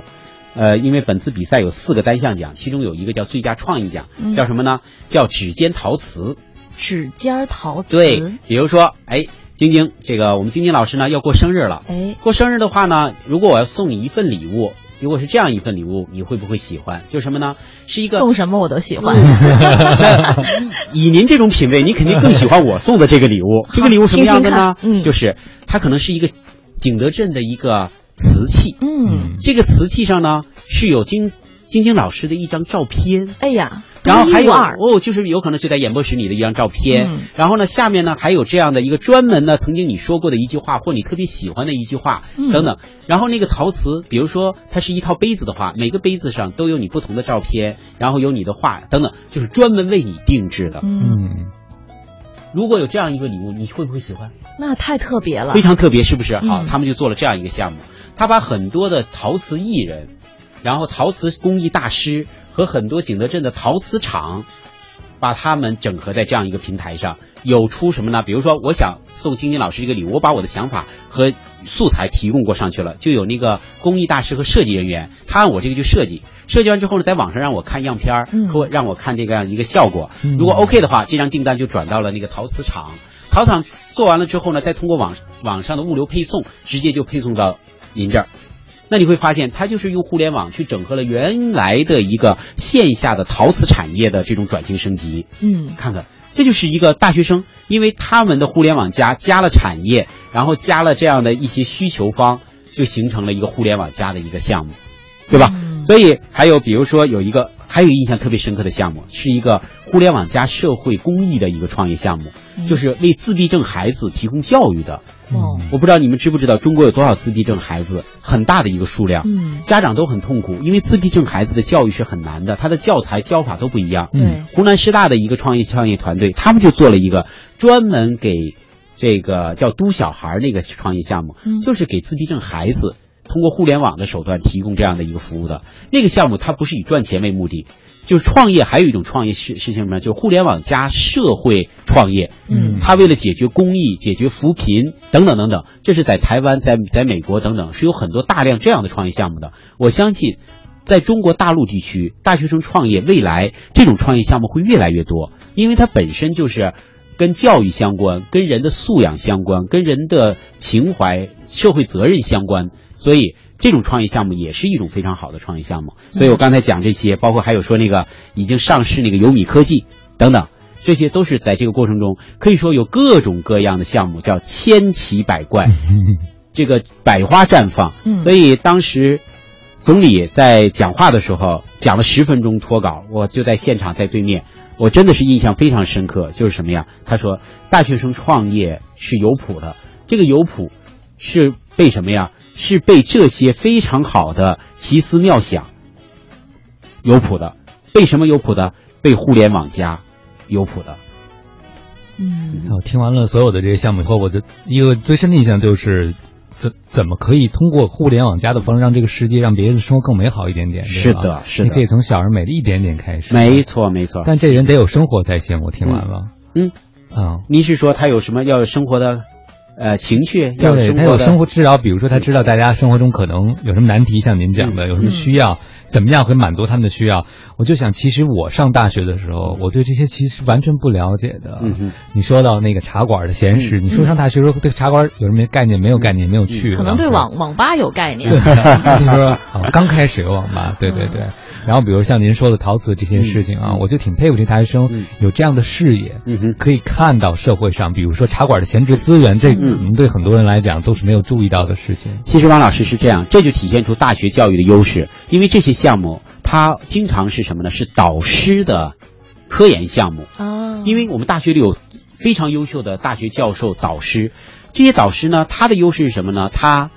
呃，因为本次比赛有四个单项奖，其中有一个叫最佳创意奖，嗯叫什么呢？叫指尖陶瓷。指尖儿陶瓷。对，比如说，哎，晶晶，这个我们晶晶老师呢要过生日了，哎，过生日的话呢，如果我要送你一份礼物，如果是这样一份礼物，你会不会喜欢？就什么呢？是一个送什么我都喜欢。(laughs) 以您这种品味，你肯定更喜欢我送的这个礼物。这个礼物什么样的呢？听听嗯就是它可能是一个景德镇的一个瓷器。嗯，这个瓷器上呢是有晶晶晶老师的一张照片。哎呀，然后还有哦，就是有可能就在演播室里的一张照片，嗯然后呢，下面呢还有这样的一个专门呢，曾经你说过的一句话，或你特别喜欢的一句话、嗯等等。然后那个陶瓷，比如说它是一套杯子的话，每个杯子上都有你不同的照片，然后有你的话等等，就是专门为你定制的。嗯，嗯，如果有这样一个礼物，你会不会喜欢？那太特别了。非常特别，是不是？好，嗯他们就做了这样一个项目，他把很多的陶瓷艺人，然后陶瓷工艺大师和很多景德镇的陶瓷厂，把他们整合在这样一个平台上，有出什么呢？比如说，我想送晶晶老师一个礼物，我把我的想法和素材提供过上去了，就有那个工艺大师和设计人员，他按我这个去设计，设计完之后呢，在网上让我看样片儿，嗯和我让我看这个样一个效果，嗯如果 OK 的话，这张订单就转到了那个陶瓷厂，陶厂做完了之后呢，再通过网网上的物流配送，直接就配送到您这儿。那你会发现，它就是用互联网去整合了原来的一个线下的陶瓷产业的这种转型升级。嗯看看，这就是一个大学生，因为他们的互联网加加了产业，然后加了这样的一些需求方，就形成了一个互联网加的一个项目，对吧？所以还有比如说有一个还有印象特别深刻的项目，是一个互联网加社会公益的一个创业项目，就是为自闭症孩子提供教育的。哦，我不知道你们知不知道，中国有多少自闭症孩子，很大的一个数量。嗯，家长都很痛苦，因为自闭症孩子的教育是很难的，他的教材教法都不一样。对，湖南师大的一个创业创业团队，他们就做了一个专门给这个叫“都小孩”那个创业项目，嗯就是给自闭症孩子通过互联网的手段提供这样的一个服务的。那个项目它不是以赚钱为目的，就是创业还有一种创业事事情什么呢？就是互联网加社会创业。嗯他为了解决公益、解决扶贫等等等等，这是在台湾、在在美国等等是有很多大量这样的创业项目的。我相信，在中国大陆地区，大学生创业未来这种创业项目会越来越多，因为它本身就是跟教育相关、跟人的素养相关、跟人的情怀、社会责任相关，所以。这种创业项目也是一种非常好的创业项目，所以我刚才讲这些，包括还有说那个已经上市那个优米科技等等，这些都是在这个过程中可以说有各种各样的项目，叫千奇百怪，(laughs) 这个百花绽放。嗯所以当时总理在讲话的时候讲了十分钟脱稿，我就在现场在对面，我真的是印象非常深刻。就是什么呀？他说大学生创业是有谱的，这个有谱是被什么呀？是被这些非常好的奇思妙想有谱的，被什么有谱的？被互联网加有谱的。嗯，我听完了所有的这些项目以后，我的一个最深的印象就是，怎怎么可以通过互联网加的方式让这个世界让别人的生活更美好一点点？是的是的你可以从小而美的一点点开始。没错，没错。但这人得有生活才行。我听完了，嗯，啊，您是说他有什么要有生活的呃情趣，要有，生活的他有生活至少，比如说他知道大家生活中可能有什么难题，像您讲的，有什么需要，怎么样会满足他们的需要。我就想，其实我上大学的时候，我对这些其实完全不了解的。你说到那个茶馆的闲事，你说上大学时候对茶馆有什么概念？没有概念，没有去。可能对网网吧有概念。对，(laughs) 听说哦，刚开始有网吧，对对对。然后比如像您说的陶瓷这些事情啊，我就挺佩服这大学生有这样的视野，可以看到社会上，比如说茶馆的闲置资源，这可能对很多人来讲都是没有注意到的事情。其实王老师是这样，这就体现出大学教育的优势，因为这些项目它经常是什么呢？是导师的科研项目。啊，因为我们大学里有非常优秀的大学教授、导师，这些导师呢，他的优势是什么呢？他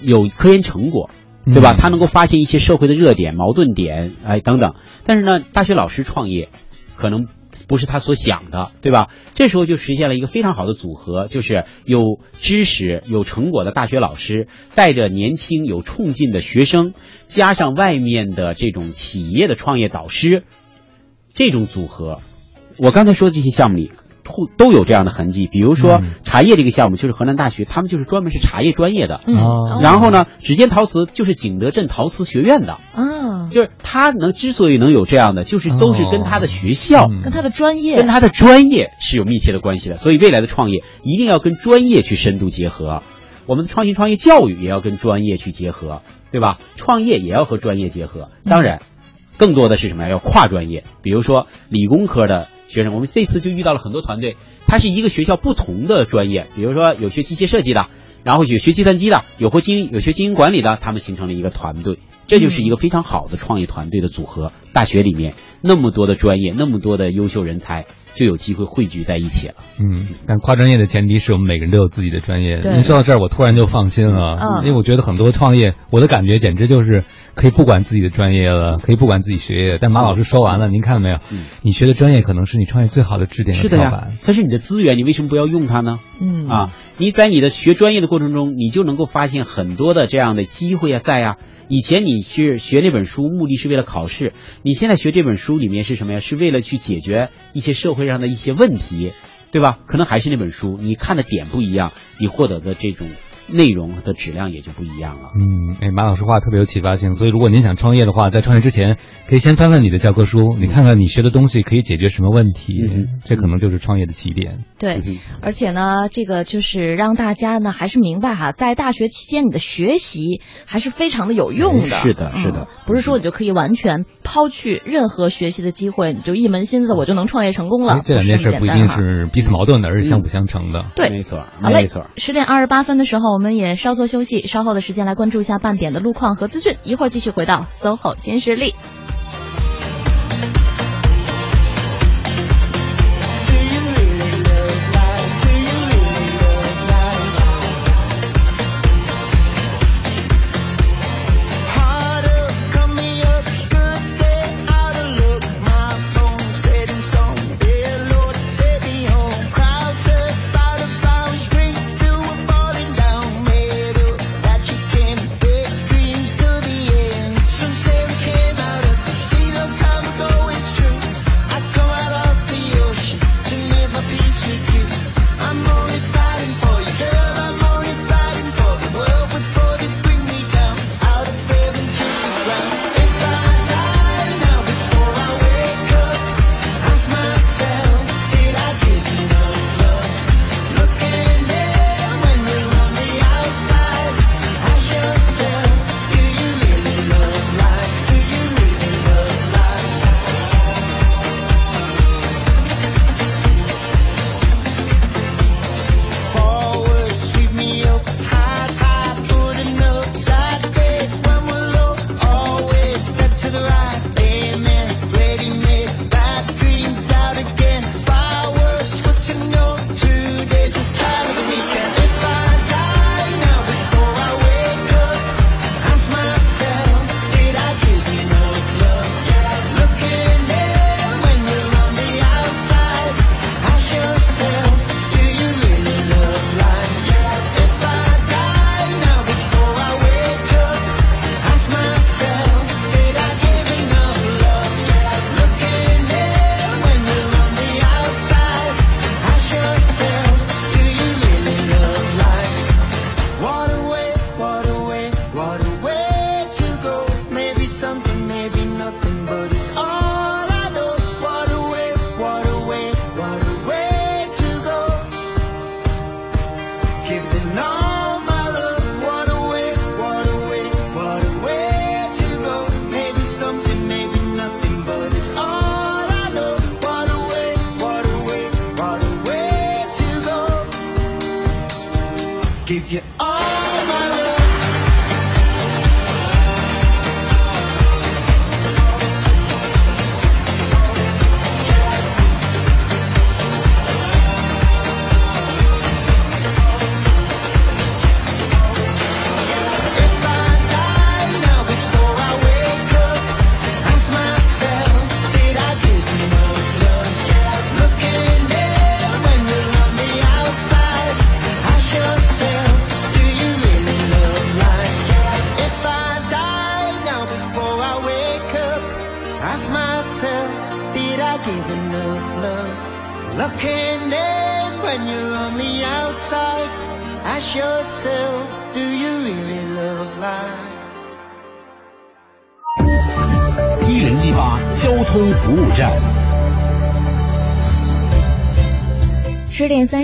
有科研成果。对吧？嗯他能够发现一些社会的热点、矛盾点，哎，等等。但是呢，大学老师创业，可能不是他所想的，对吧？这时候就实现了一个非常好的组合，就是有知识、有成果的大学老师，带着年轻有冲劲的学生，加上外面的这种企业的创业导师，这种组合，我刚才说的这些项目里。都都有这样的痕迹，比如说茶叶这个项目，就是河南大学，他们就是专门是茶叶专业的。然后呢，指尖陶瓷就是景德镇陶瓷学院的。啊，就是他能之所以能有这样的，就是都是跟他的学校、跟他的专业、跟他的专业是有密切的关系的。所以未来的创业一定要跟专业去深度结合，我们的创新创业教育也要跟专业去结合，对吧？创业也要和专业结合。当然，更多的是什么呀？要跨专业，比如说理工科的学生，我们这次就遇到了很多团队，它是一个学校不同的专业，比如说有学机械设计的，然后有学计算机的，有或经有学经营管理的，他们形成了一个团队，这就是一个非常好的创业团队的组合。大学里面那么多的专业，那么多的优秀人才，就有机会汇聚在一起了。嗯，但跨专业的前提是我们每个人都有自己的专业。您说到这儿，我突然就放心了，嗯因为我觉得很多创业，我的感觉简直就是可以不管自己的专业了，可以不管自己学业。但马老师说完了，您看到没有？你学的专业可能是你创业最好的支点是的呀跳板。，这是你的资源，你为什么不要用它呢？嗯啊，你在你的学专业的过程中，你就能够发现很多的这样的机会啊，在啊。以前你是学那本书，目的是为了考试，你现在学这本书里面是什么呀？是为了去解决一些社会上的一些问题，对吧？可能还是那本书，你看的点不一样，你获得的这种内容的质量也就不一样了。嗯，哎，马老师话特别有启发性，所以如果您想创业的话，在创业之前可以先翻翻你的教科书，你看看你学的东西可以解决什么问题，这可能就是创业的起点。对，而且呢，这个就是让大家呢还是明白哈，在大学期间你的学习还是非常的有用的。是的，是的，不是说你就可以完全抛去任何学习的机会，你就一门心思我就能创业成功了。这两件事不一定是彼此矛盾的，而是相辅相成的。对，没错，没错。十点二十八分的时候，我们也稍作休息，稍后的时间来关注一下半点的路况和资讯，一会儿继续回到 SOHO 新势力。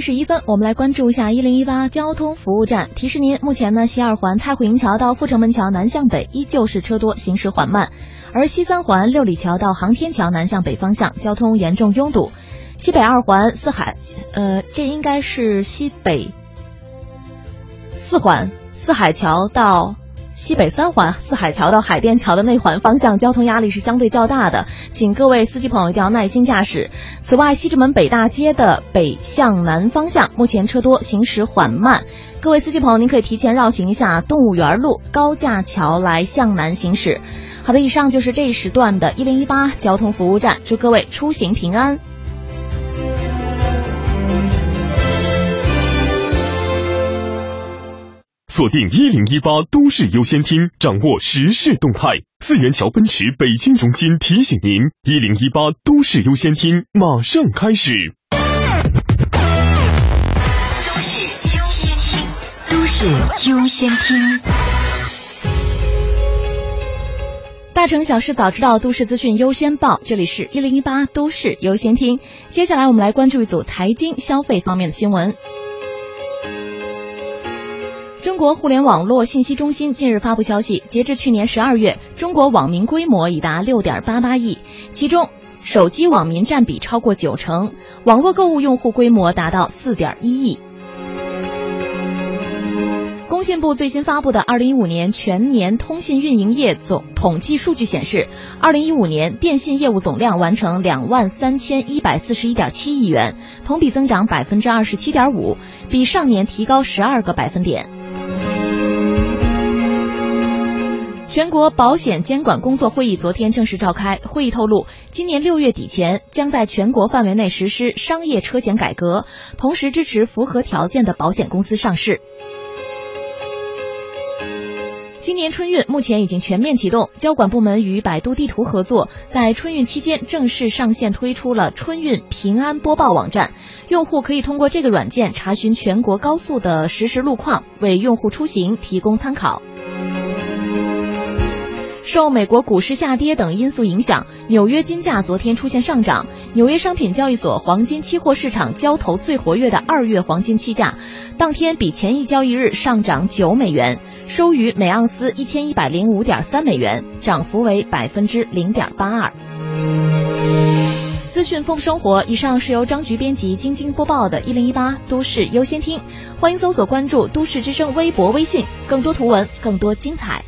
十一分，我们来关注一下一零一八交通服务站。提示您，目前呢，西二环太湖营桥到阜成门桥南向北依旧是车多，行驶缓慢；而西三环六里桥到航天桥南向北方向交通严重拥堵。西北二环四海，呃，这应该是西北四环四海桥到。西北三环四海桥到海淀桥的内环方向交通压力是相对较大的，请各位司机朋友一定要耐心驾驶。此外，西直门北大街的北向南方向目前车多，行驶缓慢，各位司机朋友您可以提前绕行一下动物园路高架桥来向南行驶。好的，以上就是这一时段的一零一八交通服务站，祝各位出行平安。锁定一零一八都市优先厅，掌握时事动态。四元桥奔驰北京中心提醒您：一零一八都市优先厅马上开始。都市优先厅，都市市优先听。大城小事早知道，都市资讯优先报。这里是一零一八都市优先听。接下来我们来关注一组财经消费方面的新闻。中国互联网络信息中心近日发布消息，截至去年十二月，中国网民规模已达六点八八亿，其中手机网民占比超过九成，网络购物用户规模达到四点一亿。工信部最新发布的二零一五年全年通信运营业总统计数据显示，二零一五年电信业务总量完成两万三千一百四十一点七亿元，同比增长百分之二十七点五，比上年提高十二个百分点。全国保险监管工作会议昨天正式召开，会议透露，今年六月底前将在全国范围内实施商业车险改革，同时支持符合条件的保险公司上市。今年春运目前已经全面启动，交管部门与百度地图合作，在春运期间正式上线推出了春运平安播报网站，用户可以通过这个软件查询全国高速的实时路况，为用户出行提供参考。受美国股市下跌等因素影响，纽约金价昨天出现上涨。纽约商品交易所黄金期货市场交投最活跃的二月黄金期价，当天比前一交易日上涨九美元，收于每盎司一千一百零五点三美元，涨幅为百分之零点八二。资讯丰生活，以上是由张局编辑、晶晶播报的《一零一八都市优先听》，欢迎搜索关注都市之声微博、微信，更多图文，更多精彩。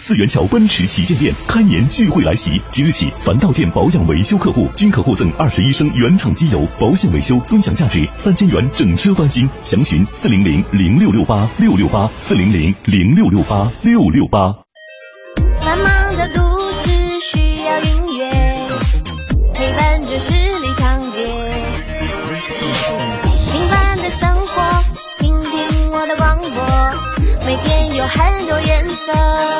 四元桥奔驰旗舰店开年聚会来袭，即日起，凡到店保养维修客户均可获赠二十一升原厂机油，保险维修尊享价值三千元，整车翻新。详询四零零零六六八六六八四零零零六六八六六八。繁忙的都市需要音乐陪伴着十里长街，平凡的生活，听听我的广播，每天有很多颜色。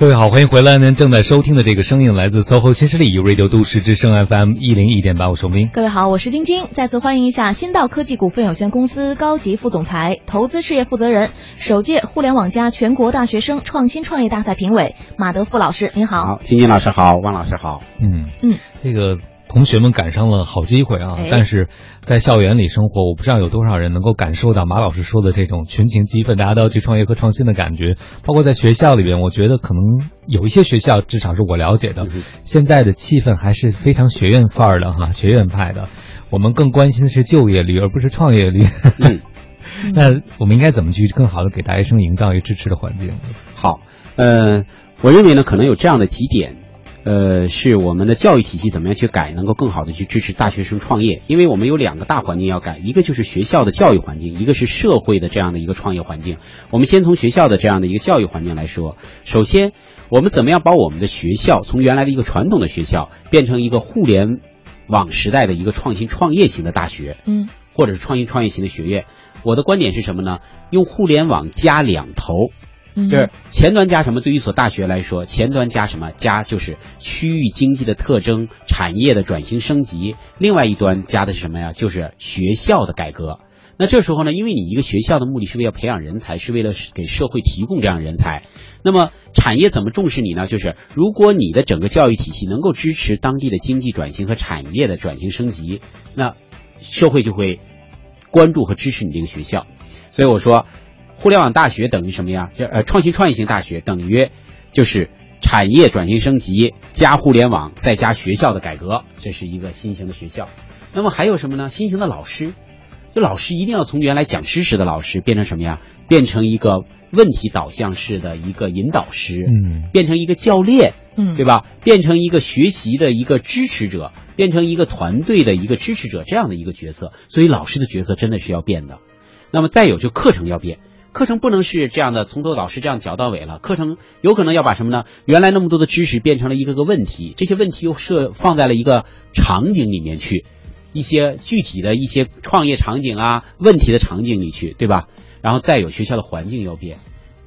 各位好，欢迎回来。您正在收听的这个声音来自 SOHO 新势力 U Radio 都市之声 FM 一零一点八，我是冰。各位好，我是晶晶。再次欢迎一下新道科技股份有限公司高级副总裁、投资事业负责人、首届互联网加全国大学生创新创业大赛评委马德富老师，您好。好，晶晶老师好，汪老师好。嗯嗯，这个同学们赶上了好机会啊！哎但是在校园里生活，我不知道有多少人能够感受到马老师说的这种群情激奋，大家都要去创业和创新的感觉。包括在学校里边，我觉得可能有一些学校，至少是我了解的，现在的气氛还是非常学院范儿的哈，学院派的。我们更关心的是就业率，而不是创业率。嗯 (laughs) 那我们应该怎么去更好的给大学生营造一个支持的环境？好，呃，我认为呢，可能有这样的几点，呃，是我们的教育体系怎么样去改，能够更好的去支持大学生创业。因为我们有两个大环境要改，一个就是学校的教育环境，一个是社会的这样的一个创业环境。我们先从学校的这样的一个教育环境来说，首先，我们怎么样把我们的学校从原来的一个传统的学校变成一个互联网时代的一个创新创业型的大学？嗯，或者是创新创业型的学院。我的观点是什么呢？用互联网加两头，嗯就是前端加什么？对于一所大学来说，前端加什么？加就是区域经济的特征、产业的转型升级。另外一端加的是什么呀？就是学校的改革。那这时候呢，因为你一个学校的目的是为了培养人才，是为了给社会提供这样人才。那么产业怎么重视你呢？就是如果你的整个教育体系能够支持当地的经济转型和产业的转型升级，那社会就会关注和支持你这个学校。所以我说，互联网大学等于什么呀？就呃，创新创业型大学等于就是产业转型升级加互联网再加学校的改革，这是一个新型的学校。那么还有什么呢？新型的老师，就老师一定要从原来讲知识的老师变成什么呀？变成一个问题导向式的一个引导师，嗯，变成一个教练，嗯对吧？变成一个学习的一个支持者，变成一个团队的一个支持者这样的一个角色。所以老师的角色真的是要变的。那么再有就课程要变，课程不能是这样的，从头老师这样讲到尾了。课程有可能要把什么呢？原来那么多的知识变成了一个个问题，这些问题又设放在了一个场景里面去，一些具体的一些创业场景啊、问题的场景里去，对吧？然后再有学校的环境要变，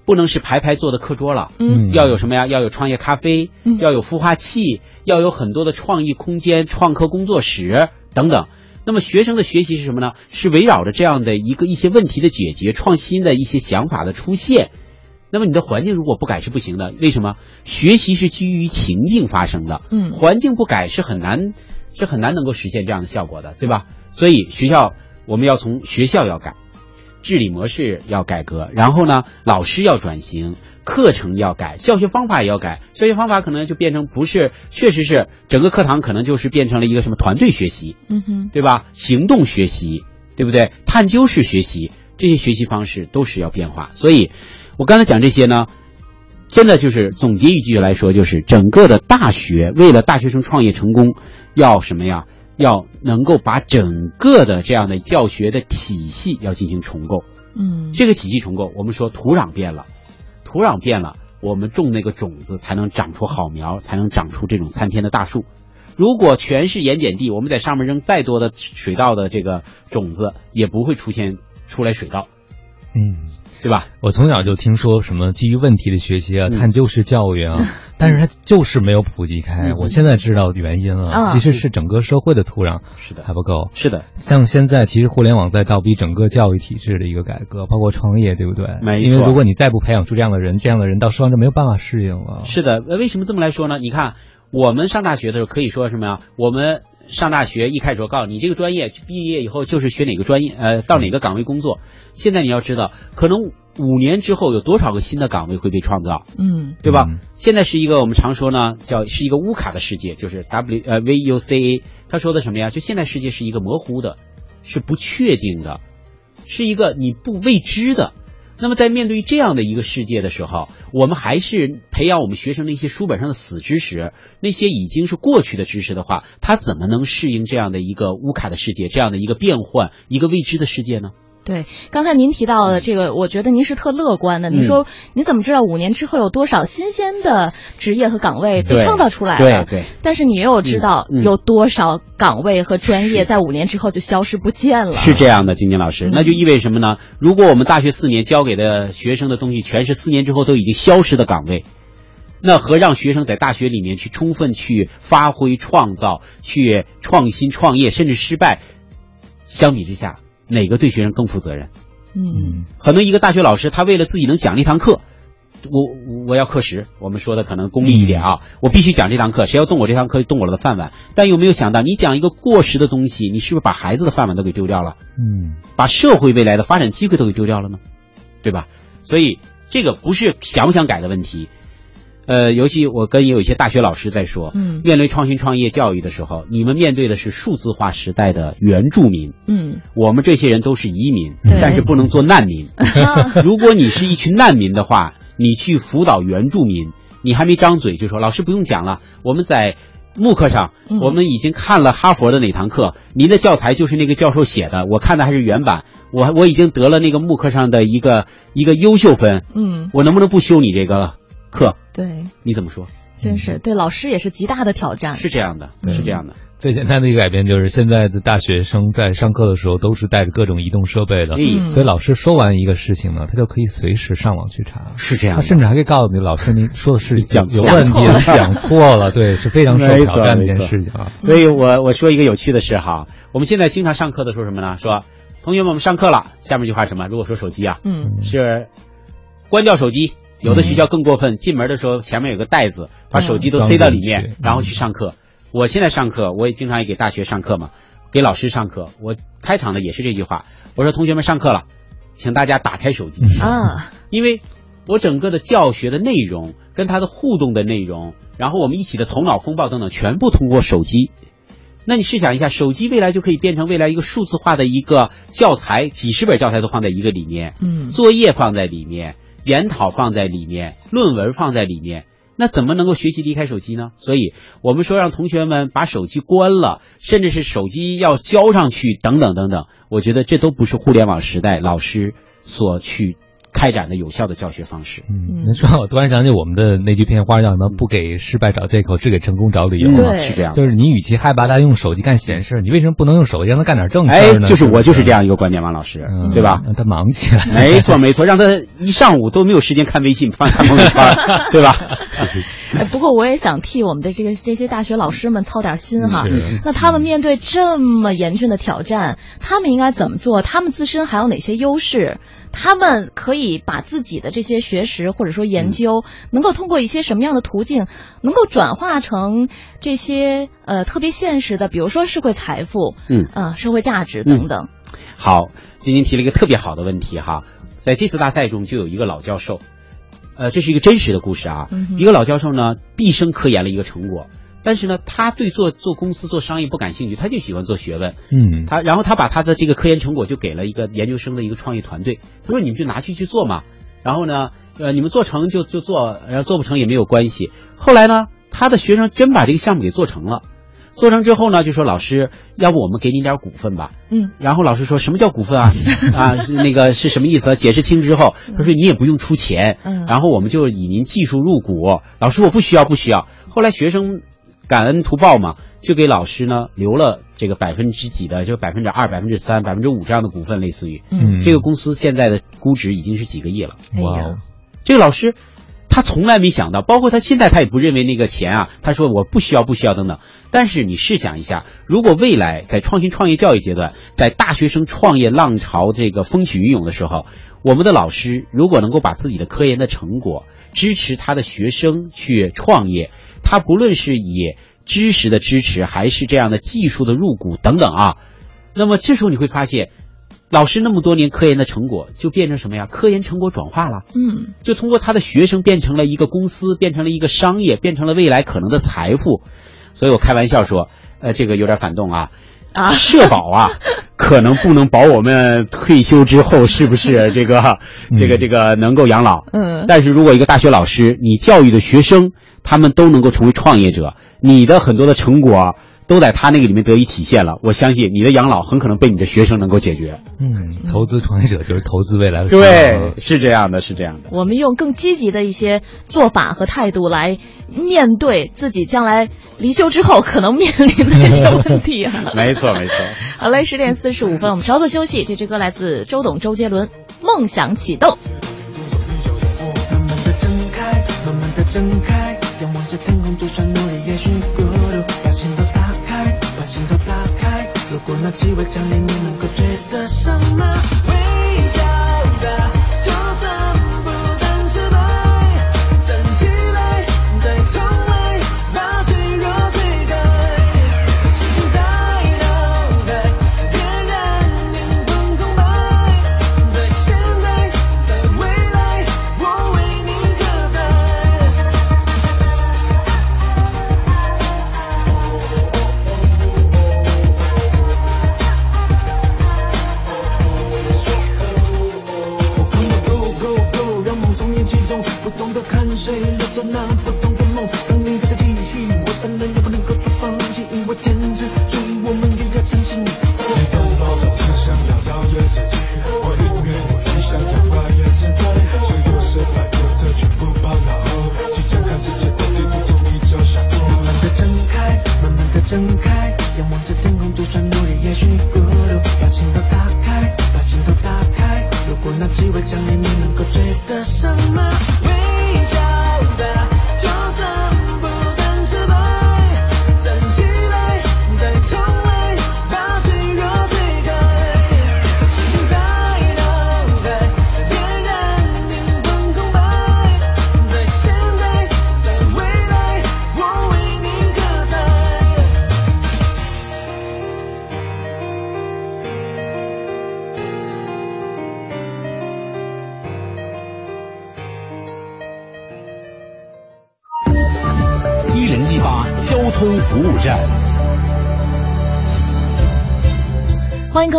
不能是排排坐的课桌了，嗯要有什么呀？要有创业咖啡，要有孵化器，要有很多的创意空间、创客工作室等等。那么学生的学习是什么呢？是围绕着这样的一个一些问题的解决、创新的一些想法的出现。那么你的环境如果不改是不行的，为什么？学习是基于情境发生的，嗯环境不改是很难，是很难能够实现这样的效果的，对吧？所以学校我们要从学校要改，治理模式要改革，然后呢，老师要转型，课程要改，教学方法也要改。教学方法可能就变成不是，确实是整个课堂可能就是变成了一个什么团队学习，嗯哼，对吧？行动学习，对不对？探究式学习，这些学习方式都是要变化。所以，我刚才讲这些呢，真的就是总结一句来说，就是整个的大学为了大学生创业成功，要什么呀？要能够把整个的这样的教学的体系要进行重构。嗯，这个体系重构，我们说土壤变了，土壤变了，我们种那个种子才能长出好苗，才能长出这种参天的大树。如果全是盐碱地，我们在上面扔再多的水稻的这个种子，也不会出现出来水稻，嗯，对吧？我从小就听说什么基于问题的学习啊、嗯探究式教育啊，(laughs) 但是它就是没有普及开。嗯我现在知道原因了，啊其实是整个社会的土壤是的还不够。是的，像现在其实互联网在倒逼整个教育体制的一个改革，包括创业，对不对？没错因为如果你再不培养出这样的人，这样的人到时候就没有办法适应了。是的，呃为什么这么来说呢？你看，我们上大学的时候可以说什么呀？我们上大学一开始说告诉你这个专业毕业以后就是学哪个专业，呃，到哪个岗位工作。现在你要知道，可能五年之后有多少个新的岗位会被创造，嗯对吧？现在是一个我们常说呢，叫是一个乌卡的世界，就是 W 呃 V U C A。他说的什么呀？就现在世界是一个模糊的，是不确定的，是一个你不未知的。那么在面对这样的一个世界的时候，我们还是培养我们学生那些书本上的死知识，那些已经是过去的知识的话，他怎么能适应这样的一个乌卡的世界，这样的一个变换、一个未知的世界呢？对，刚才您提到的这个，我觉得您是特乐观的。嗯您说你怎么知道五年之后有多少新鲜的职业和岗位被创造出来了？对对但是你也有知道有多少岗位和专业在五年之后就消失不见了？是这样的，金金老师，那就意味着什么呢？如果我们大学四年教给的学生的东西全是四年之后都已经消失的岗位，那和让学生在大学里面去充分去发挥、创造、去创新、创业，甚至失败，相比之下，哪个对学生更负责任？嗯可能一个大学老师，他为了自己能讲这堂课，我我我要课时，我们说的可能功利一点啊，我必须讲这堂课，谁要动我这堂课，就动我的饭碗。但有没有想到，你讲一个过时的东西，你是不是把孩子的饭碗都给丢掉了？嗯，把社会未来的发展机会都给丢掉了呢？对吧？所以这个不是想不想改的问题。呃，尤其我跟有一些大学老师在说，嗯。面对创新创业教育的时候，你们面对的是数字化时代的原住民，嗯。我们这些人都是移民，但是不能做难民。(laughs) 如果你是一群难民的话，你去辅导原住民，你还没张嘴就说老师不用讲了，我们在慕课上，嗯我们已经看了哈佛的哪堂课，您的教材就是那个教授写的，我看的还是原版，我我已经得了那个慕课上的一个一个优秀分，嗯，我能不能不修你这个课？对，你怎么说？真是对老师也是极大的挑战。是这样的，是这样的。最简单的一个改变就是，现在的大学生在上课的时候都是带着各种移动设备的，嗯所以老师说完一个事情呢，他就可以随时上网去查。是这样的他甚至还可以告诉你，老师您说的是讲错有问题讲错了，对，是非常受挑战的一件事情啊。所以我我说一个有趣的事哈，我们现在经常上课的时候什么呢？说同学们，我们上课了，下面一句话是什么？如果说手机啊，嗯是关掉手机。有的学校更过分，进门的时候前面有个袋子，把手机都塞到里面，然后去上课。我现在上课，我也经常也给大学上课嘛，给老师上课。我开场的也是这句话，我说同学们上课了，请大家打开手机啊，因为我整个的教学的内容跟他的互动的内容，然后我们一起的头脑风暴等等，全部通过手机。那你试想一下，手机未来就可以变成未来一个数字化的一个教材，几十本教材都放在一个里面，嗯作业放在里面，研讨放在里面，论文放在里面，那怎么能够学习离开手机呢？所以我们说让同学们把手机关了，甚至是手机要交上去，等等等等，我觉得这都不是互联网时代老师所去开展的有效的教学方式。嗯，那说我突然想起我们的那句片花叫什么？不给失败找借口，只给成功找理由。对，是这样。就是你与其害怕他用手机干闲事，你为什么不能用手机让他干点正事哎，呢？就是我就是这样一个观点，王老师，对吧？让他忙起来。没错没错，让他一上午都没有时间看微信、翻看朋友圈，(laughs) 对吧？哎，不过我也想替我们的这个这些大学老师们操点心哈。是那他们面对这么严峻的挑战，他们应该怎么做？他们自身还有哪些优势？他们可以把自己的这些学识或者说研究，能够通过一些什么样的途径，能够转化成这些呃特别现实的，比如说社会财富，嗯啊、社会价值等等。好，晶晶提了一个特别好的问题哈，在这次大赛中就有一个老教授，呃，这是一个真实的故事啊。嗯一个老教授呢，毕生科研了一个成果，但是呢，他对做做公司、做商业不感兴趣，他就喜欢做学问。嗯，他然后他把他的这个科研成果就给了一个研究生的一个创业团队，他说你们就拿去去做嘛，然后呢，呃，你们做成就就做，然后做不成也没有关系。后来呢，他的学生真把这个项目给做成了。做成之后呢，就说老师，要不我们给你点股份吧？嗯，然后老师说什么叫股份啊？(laughs) 啊，是那个是什么意思啊？解释清之后，他说你也不用出钱，嗯然后我们就以您技术入股。老师我不需要不需要。后来学生感恩图报嘛，就给老师呢留了这个百分之几的，就百分之二、百分之三、百分之五这样的股份，类似于，嗯这个公司现在的估值已经是几个亿了。哎呀哇哦，这个老师。他从来没想到，包括他现在他也不认为那个钱啊，他说我不需要不需要等等。但是你试想一下，如果未来在创新创业教育阶段，在大学生创业浪潮这个风起云涌的时候，我们的老师如果能够把自己的科研的成果支持他的学生去创业，他不论是以知识的支持，还是这样的技术的入股等等啊，那么这时候你会发现，老师那么多年科研的成果就变成什么呀？科研成果转化了。嗯就通过他的学生变成了一个公司，变成了一个商业，变成了未来可能的财富。所以我开玩笑说，呃，这个有点反动啊。啊社保啊，(laughs) 可能不能保我们退休之后是不是 (laughs) 这个这个这个能够养老？嗯但是如果一个大学老师，你教育的学生，他们都能够成为创业者，你的很多的成果都在他那个里面得以体现了，我相信你的养老很可能被你的学生能够解决。嗯，投资创业者就是投资未来的对，是这样的，是这样的。我们用更积极的一些做法和态度来面对自己将来离休之后可能面临的一些问题啊。(laughs) 没错，没错。好嘞，十点四十五分，我们稍作休息。这支歌来自周董、周杰伦，《梦想启动》。慢慢的睁开，慢慢的睁开，仰望着天空，就算那气味强烈，你能够觉得什么？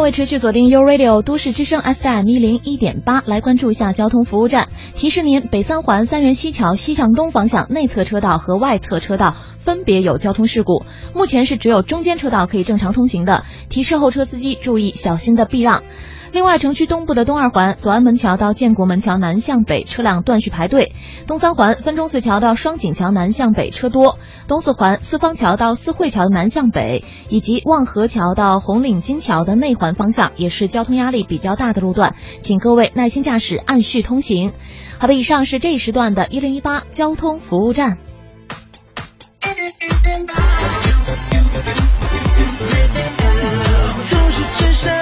会持续锁定 U Radio 都市之声 FM 一零一点八，来关注一下交通服务站。提示您，北三环三元西桥西向东方向内侧车道和外侧车道分别有交通事故，目前是只有中间车道可以正常通行的，提示后车司机注意小心的避让。另外，城区东部的东二环左安门桥到建国门桥南向北车辆断续排队；东三环分钟寺桥到双井桥南向北车多；东四环四方桥到四惠桥南向北，以及望河桥到红领巾桥的内环方向，也是交通压力比较大的路段，请各位耐心驾驶，按序通行。好的，以上是这一时段的一零一八交通服务站。都市之声，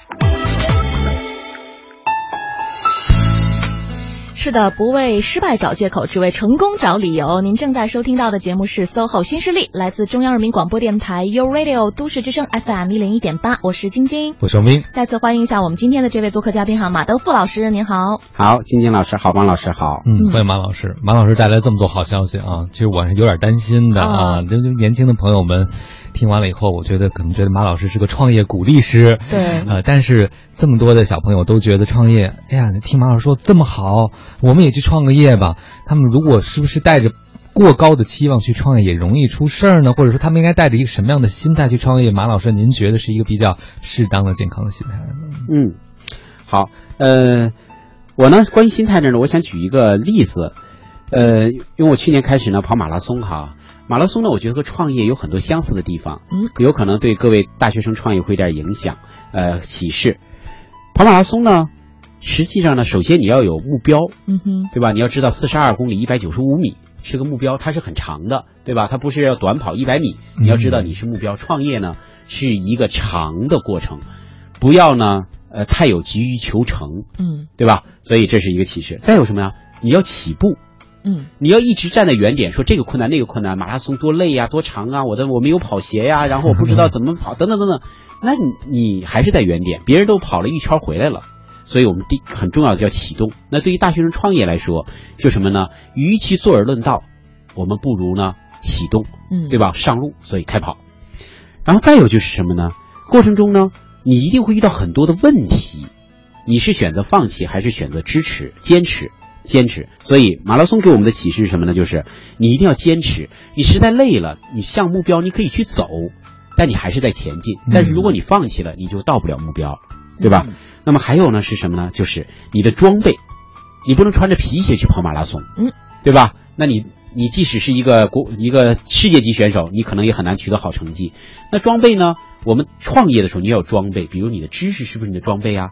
是的，不为失败找借口，只为成功找理由。您正在收听到的节目是 SOHO 新势力，来自中央人民广播电台 u Radio 都市之声 FM 一零一点八，我是晶晶，我是王斌。再次欢迎一下我们今天的这位做客嘉宾哈，马德富老师，您好。好，晶晶老师好，王老师好。嗯，欢迎马老师。马老师带来这么多好消息啊，其实我是有点担心的啊，就就年轻的朋友们。听完了以后，我觉得可能觉得马老师是个创业鼓励师，对，呃，但是这么多的小朋友都觉得创业，哎呀，听马老师说这么好，我们也去创个业吧。他们如果是不是带着过高的期望去创业，也容易出事儿呢？或者说他们应该带着一个什么样的心态去创业？马老师，您觉得是一个比较适当的、健康的心态？嗯，好，呃，我呢，关于心态这呢，我想举一个例子，呃，因为我去年开始呢跑马拉松哈。马拉松呢，我觉得和创业有很多相似的地方，嗯，有可能对各位大学生创业会有点影响，呃，启示。跑马拉松呢，实际上呢，首先你要有目标，嗯哼，对吧？你要知道四十二公里一百九十五米是个目标，它是很长的，对吧？它不是要短跑一百米，你要知道你是目标。创业呢是一个长的过程，不要呢，呃，太有急于求成，嗯，对吧？所以这是一个启示。再有什么呀？你要起步。嗯，你要一直站在原点，说这个困难那个困难，马拉松多累呀，多长啊，我的我没有跑鞋呀，(laughs) 然后我不知道怎么跑，等等等等，那你你还是在原点，别人都跑了一圈回来了，所以我们第很重要的叫启动。那对于大学生创业来说，就什么呢？与其坐而论道，我们不如呢启动，嗯，对吧？上路，所以开跑。然后再有就是什么呢？过程中呢，你一定会遇到很多的问题，你是选择放弃还是选择支持、坚持？坚持，所以马拉松给我们的启示是什么呢？就是你一定要坚持。你实在累了，你向目标你可以去走，但你还是在前进。但是如果你放弃了，你就到不了目标，对吧？那么还有呢是什么呢？就是你的装备，你不能穿着皮鞋去跑马拉松，嗯，对吧？那你你即使是一个国一个世界级选手，你可能也很难取得好成绩。那装备呢？我们创业的时候你要有装备，比如你的知识是不是你的装备啊？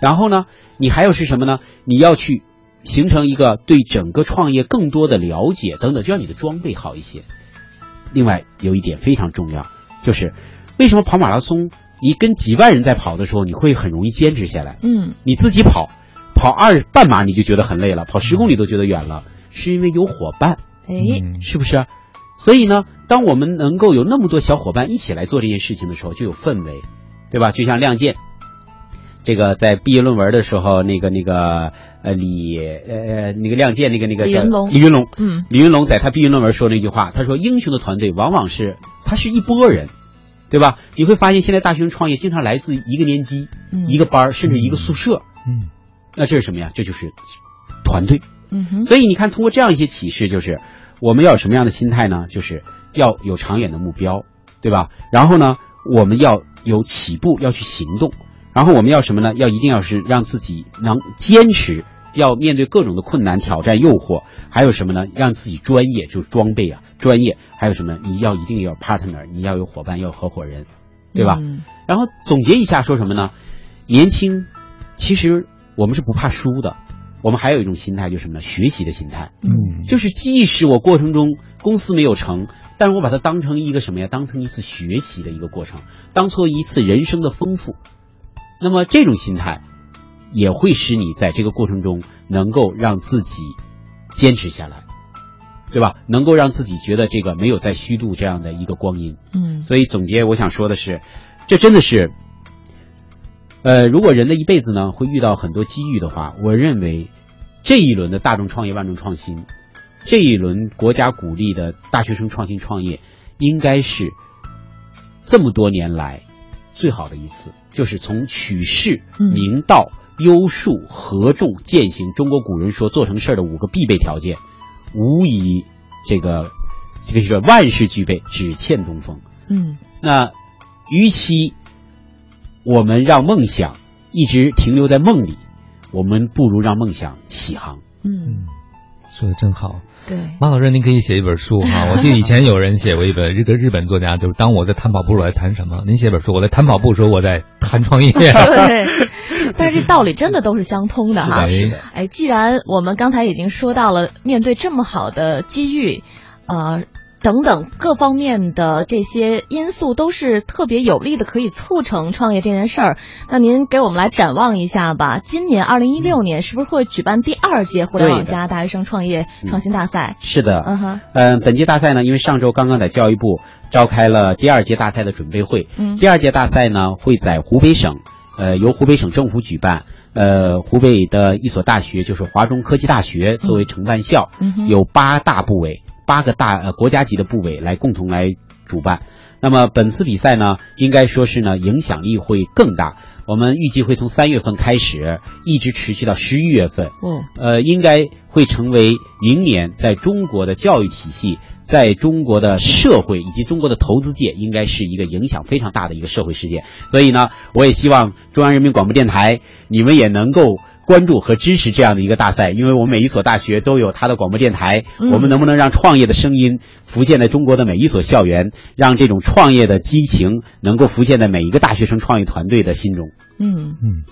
然后呢，你还有是什么呢？你要去。形成一个对整个创业更多的了解等等，就让你的装备好一些。另外有一点非常重要，就是为什么跑马拉松，你跟几万人在跑的时候，你会很容易坚持下来。嗯，你自己跑，跑二半马你就觉得很累了，跑十公里都觉得远了，是因为有伙伴。哎，是不是？所以呢，当我们能够有那么多小伙伴一起来做这件事情的时候，就有氛围，对吧？就像《亮剑》。这个在毕业论文的时候，那个那个呃李呃那个亮剑那个那个李云龙，李云龙，嗯，李云龙在他毕业论文说那句话，他说英雄的团队往往是他是一波人，对吧？你会发现现在大学生创业经常来自一个年级、一个班甚至一个宿舍，嗯，那这是什么呀？这就是团队，嗯哼。所以你看，通过这样一些启示，就是我们要有什么样的心态呢？就是要有长远的目标，对吧？然后呢，我们要有起步，要去行动。然后我们要什么呢？要一定要是让自己能坚持，要面对各种的困难、挑战、诱惑，还有什么呢？让自己专业，就是装备啊，专业。还有什么？你要一定要 partner，你要有伙伴，要有合伙人，对吧？嗯、然后总结一下，说什么呢？年轻，其实我们是不怕输的。我们还有一种心态，就是什么呢？学习的心态。嗯，就是即使我过程中公司没有成，但是我把它当成一个什么呀？当成一次学习的一个过程，当做一次人生的丰富。那么这种心态，也会使你在这个过程中能够让自己坚持下来，对吧？能够让自己觉得这个没有在虚度这样的一个光阴。嗯，所以总结我想说的是，这真的是，呃，如果人的一辈子呢会遇到很多机遇的话，我认为这一轮的大众创业万众创新，这一轮国家鼓励的大学生创新创业，应该是。这么多年来最好的一次，就是从取士、嗯明道、优术、合众、践行，中国古人说做成事儿的五个必备条件，无疑这个这个是万事俱备，只欠东风。嗯那与其我们让梦想一直停留在梦里，我们不如让梦想起航。嗯，说的真好。对，马老师，您可以写一本书哈。(laughs) 我记得以前有人写过一本，这个日本作家就是当我在谈跑步我在谈什么？您写本书，我在谈跑步的时候我在谈创业。(laughs) 对，(laughs) 但是这道理真的都是相通的哈。哎，既然我们刚才已经说到了，面对这么好的机遇，呃。等等各方面的这些因素都是特别有利的，可以促成创业这件事儿。那您给我们来展望一下吧。今年二零一六年是不是会举办第二届互联网加大学生创业创新大赛？是的，嗯哼，嗯，本届大赛呢，因为上周刚刚在教育部召开了第二届大赛的准备会，嗯。第二届大赛呢会在湖北省，呃，由湖北省政府举办，呃，湖北的一所大学就是华中科技大学作为承办校，嗯有八大部委，八个大呃国家级的部委来共同来主办。那么本次比赛呢，应该说是呢影响力会更大。我们预计会从三月份开始，一直持续到十一月份。嗯，呃，应该会成为明年在中国的教育体系，在中国的社会以及中国的投资界，应该是一个影响非常大的一个社会事件。所以呢，我也希望中央人民广播电台你们也能够关注和支持这样的一个大赛，因为我们每一所大学都有它的广播电台，嗯。我们能不能让创业的声音浮现在中国的每一所校园，让这种创业的激情能够浮现在每一个大学生创业团队的心中？嗯。嗯，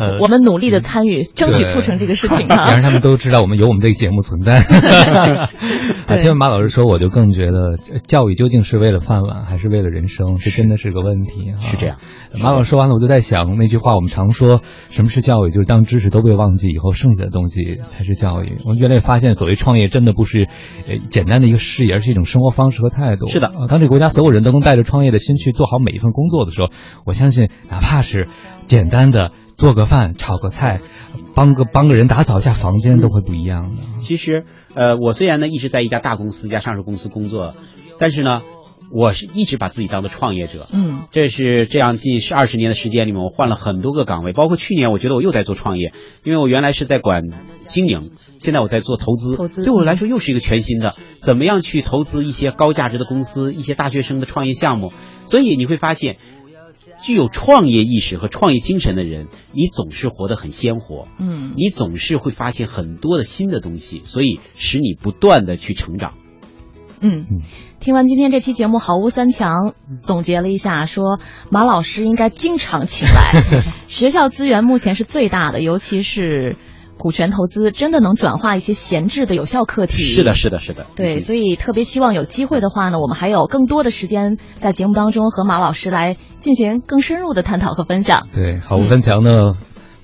呃，我们努力的参与，争取促成这个事情也啊让。(laughs) 他们都知道我们有我们这个节目存在。(laughs) (laughs) 啊，听完马老师说，我就更觉得呃教育究竟是为了饭碗，还是为了人生？这真的是个问题。是这样。马老师说完了，我就在想那句话，我们常说什么是教育，就是当知识都被忘记以后，剩下的东西才是教育。我越来越发现，所谓创业真的不是呃简单的一个事业，而是一种生活方式和态度。是的啊，当这个国家所有人都能带着创业的心去做好每一份工作的时候，我相信哪怕是简单的做个饭、炒个菜，帮个帮个人打扫一下房间，都会不一样的。其实，呃，我虽然呢一直在一家大公司、一家上市公司工作，但是呢，我是一直把自己当做创业者。嗯，这是这样近十二十年的时间里面，我换了很多个岗位，包括去年，我觉得我又在做创业，因为我原来是在管经营，现在我在做投资，投资对我来说又是一个全新的，怎么样去投资一些高价值的公司，一些大学生的创业项目，所以你会发现。具有创业意识和创业精神的人，你总是活得很鲜活，嗯，你总是会发现很多的新的东西，所以使你不断的去成长。嗯，听完今天这期节目，好物三强总结了一下，说马老师应该经常请来。(laughs) 学校资源目前是最大的，尤其是股权投资，真的能转化一些闲置的有效课题。是的，是的，是的。对，所以特别希望有机会的话呢，我们还有更多的时间在节目当中和马老师来进行更深入的探讨和分享。对，好物分强呢。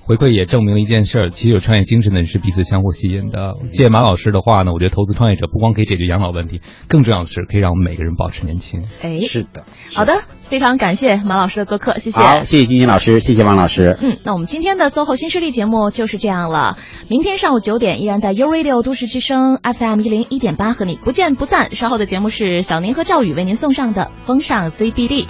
回馈也证明了一件事儿，其实有创业精神的人是彼此相互吸引的。借马老师的话呢，我觉得投资创业者不光可以解决养老问题，更重要的是可以让我们每个人保持年轻。哎，是的，好的，非常感谢马老师的做客，谢谢。好，谢谢金金老师，谢谢王老师。嗯，那我们今天的 SOHO 新势力节目就是这样了。明天上午九点依然在 U Radio 都市之声 FM 一零一点八和你不见不散。稍后的节目是小宁和赵宇为您送上的风尚 CBD。